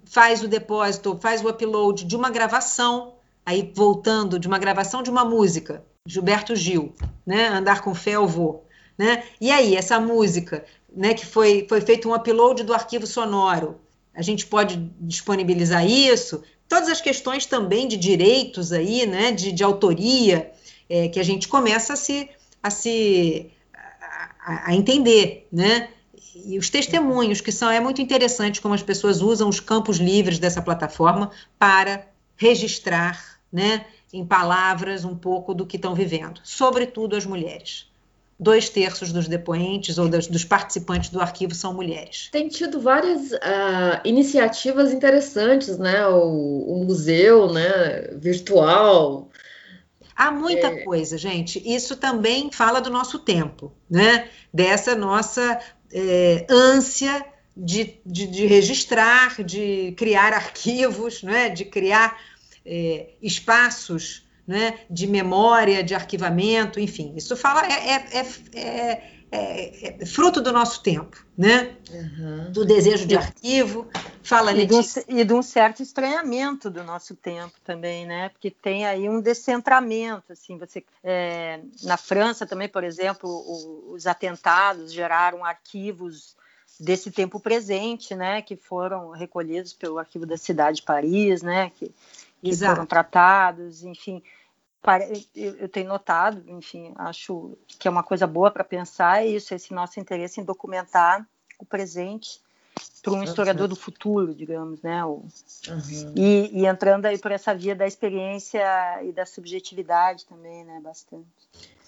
Speaker 6: faz o depósito, faz o upload de uma gravação, aí voltando de uma gravação de uma música, Gilberto Gil, né? Andar com fé eu vou, né? E aí essa música, né? Que foi foi feito um upload do arquivo sonoro, a gente pode disponibilizar isso. Todas as questões também de direitos aí, né? De, de autoria, é, que a gente começa a se a se a, a entender, né? E os testemunhos, que são é muito interessante como as pessoas usam os campos livres dessa plataforma para registrar, né, em palavras um pouco do que estão vivendo, sobretudo as mulheres. Dois terços dos depoentes ou das, dos participantes do arquivo são mulheres.
Speaker 1: Tem tido várias uh, iniciativas interessantes, né? O, o museu, né, virtual,
Speaker 6: Há muita é. coisa, gente. Isso também fala do nosso tempo, né? Dessa nossa é, ânsia de, de, de, registrar, de criar arquivos, né? de criar é, espaços né? de memória, de arquivamento, enfim. Isso fala é, é, é, é, é fruto do nosso tempo, né? Uhum. Do desejo de arquivo. Fala,
Speaker 3: e de, um, e de um certo estranhamento do nosso tempo também, né? Porque tem aí um descentramento, assim, você é, na França também, por exemplo, o, os atentados geraram arquivos desse tempo presente, né? Que foram recolhidos pelo arquivo da cidade de Paris, né? Que, que foram tratados, enfim eu tenho notado, enfim, acho que é uma coisa boa para pensar é isso, esse nosso interesse em documentar o presente para um historiador do futuro, digamos, né? Uhum. e, e, entrando aí por essa via da experiência e da subjetividade também, né? Bastante.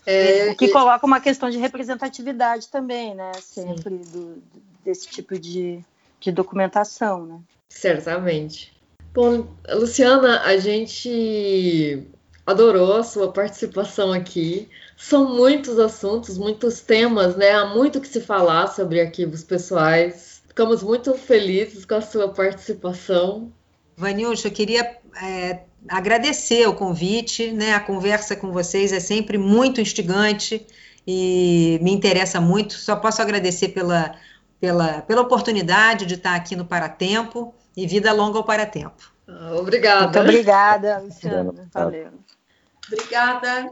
Speaker 3: É, o que e... coloca uma questão de representatividade também, né? Sempre do, desse tipo de, de documentação, né?
Speaker 1: Certamente. Bom, Luciana, a gente adorou a sua participação aqui. São muitos assuntos, muitos temas, né? Há muito que se falar sobre arquivos pessoais. Ficamos muito felizes com a sua participação.
Speaker 6: Vanilcha, eu queria é, agradecer o convite, né? A conversa com vocês é sempre muito instigante e me interessa muito. Só posso agradecer pela, pela, pela oportunidade de estar aqui no Paratempo e vida longa ao Paratempo.
Speaker 1: Ah, obrigada.
Speaker 3: Muito obrigada, Luciana. Valeu.
Speaker 5: Obrigada.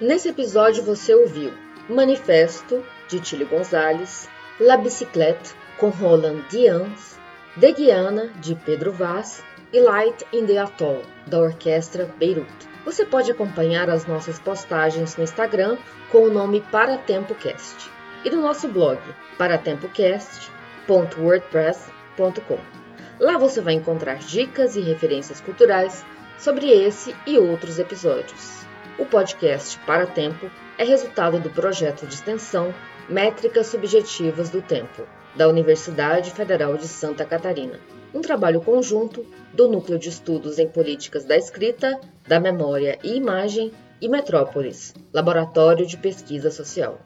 Speaker 1: Nesse episódio você ouviu Manifesto, de Tílio Gonzalez, La Biciclette, com Roland Dians, De Guiana, de Pedro Vaz e Light in the Atoll, da Orquestra Beirut. Você pode acompanhar as nossas postagens no Instagram com o nome ParaTempoCast e no nosso blog paratempocast.wordpress.com. Lá você vai encontrar dicas e referências culturais sobre esse e outros episódios. O podcast Para Tempo é resultado do projeto de extensão Métricas Subjetivas do Tempo, da Universidade Federal de Santa Catarina um trabalho conjunto do Núcleo de Estudos em Políticas da Escrita, da Memória e Imagem e Metrópolis, Laboratório de Pesquisa Social.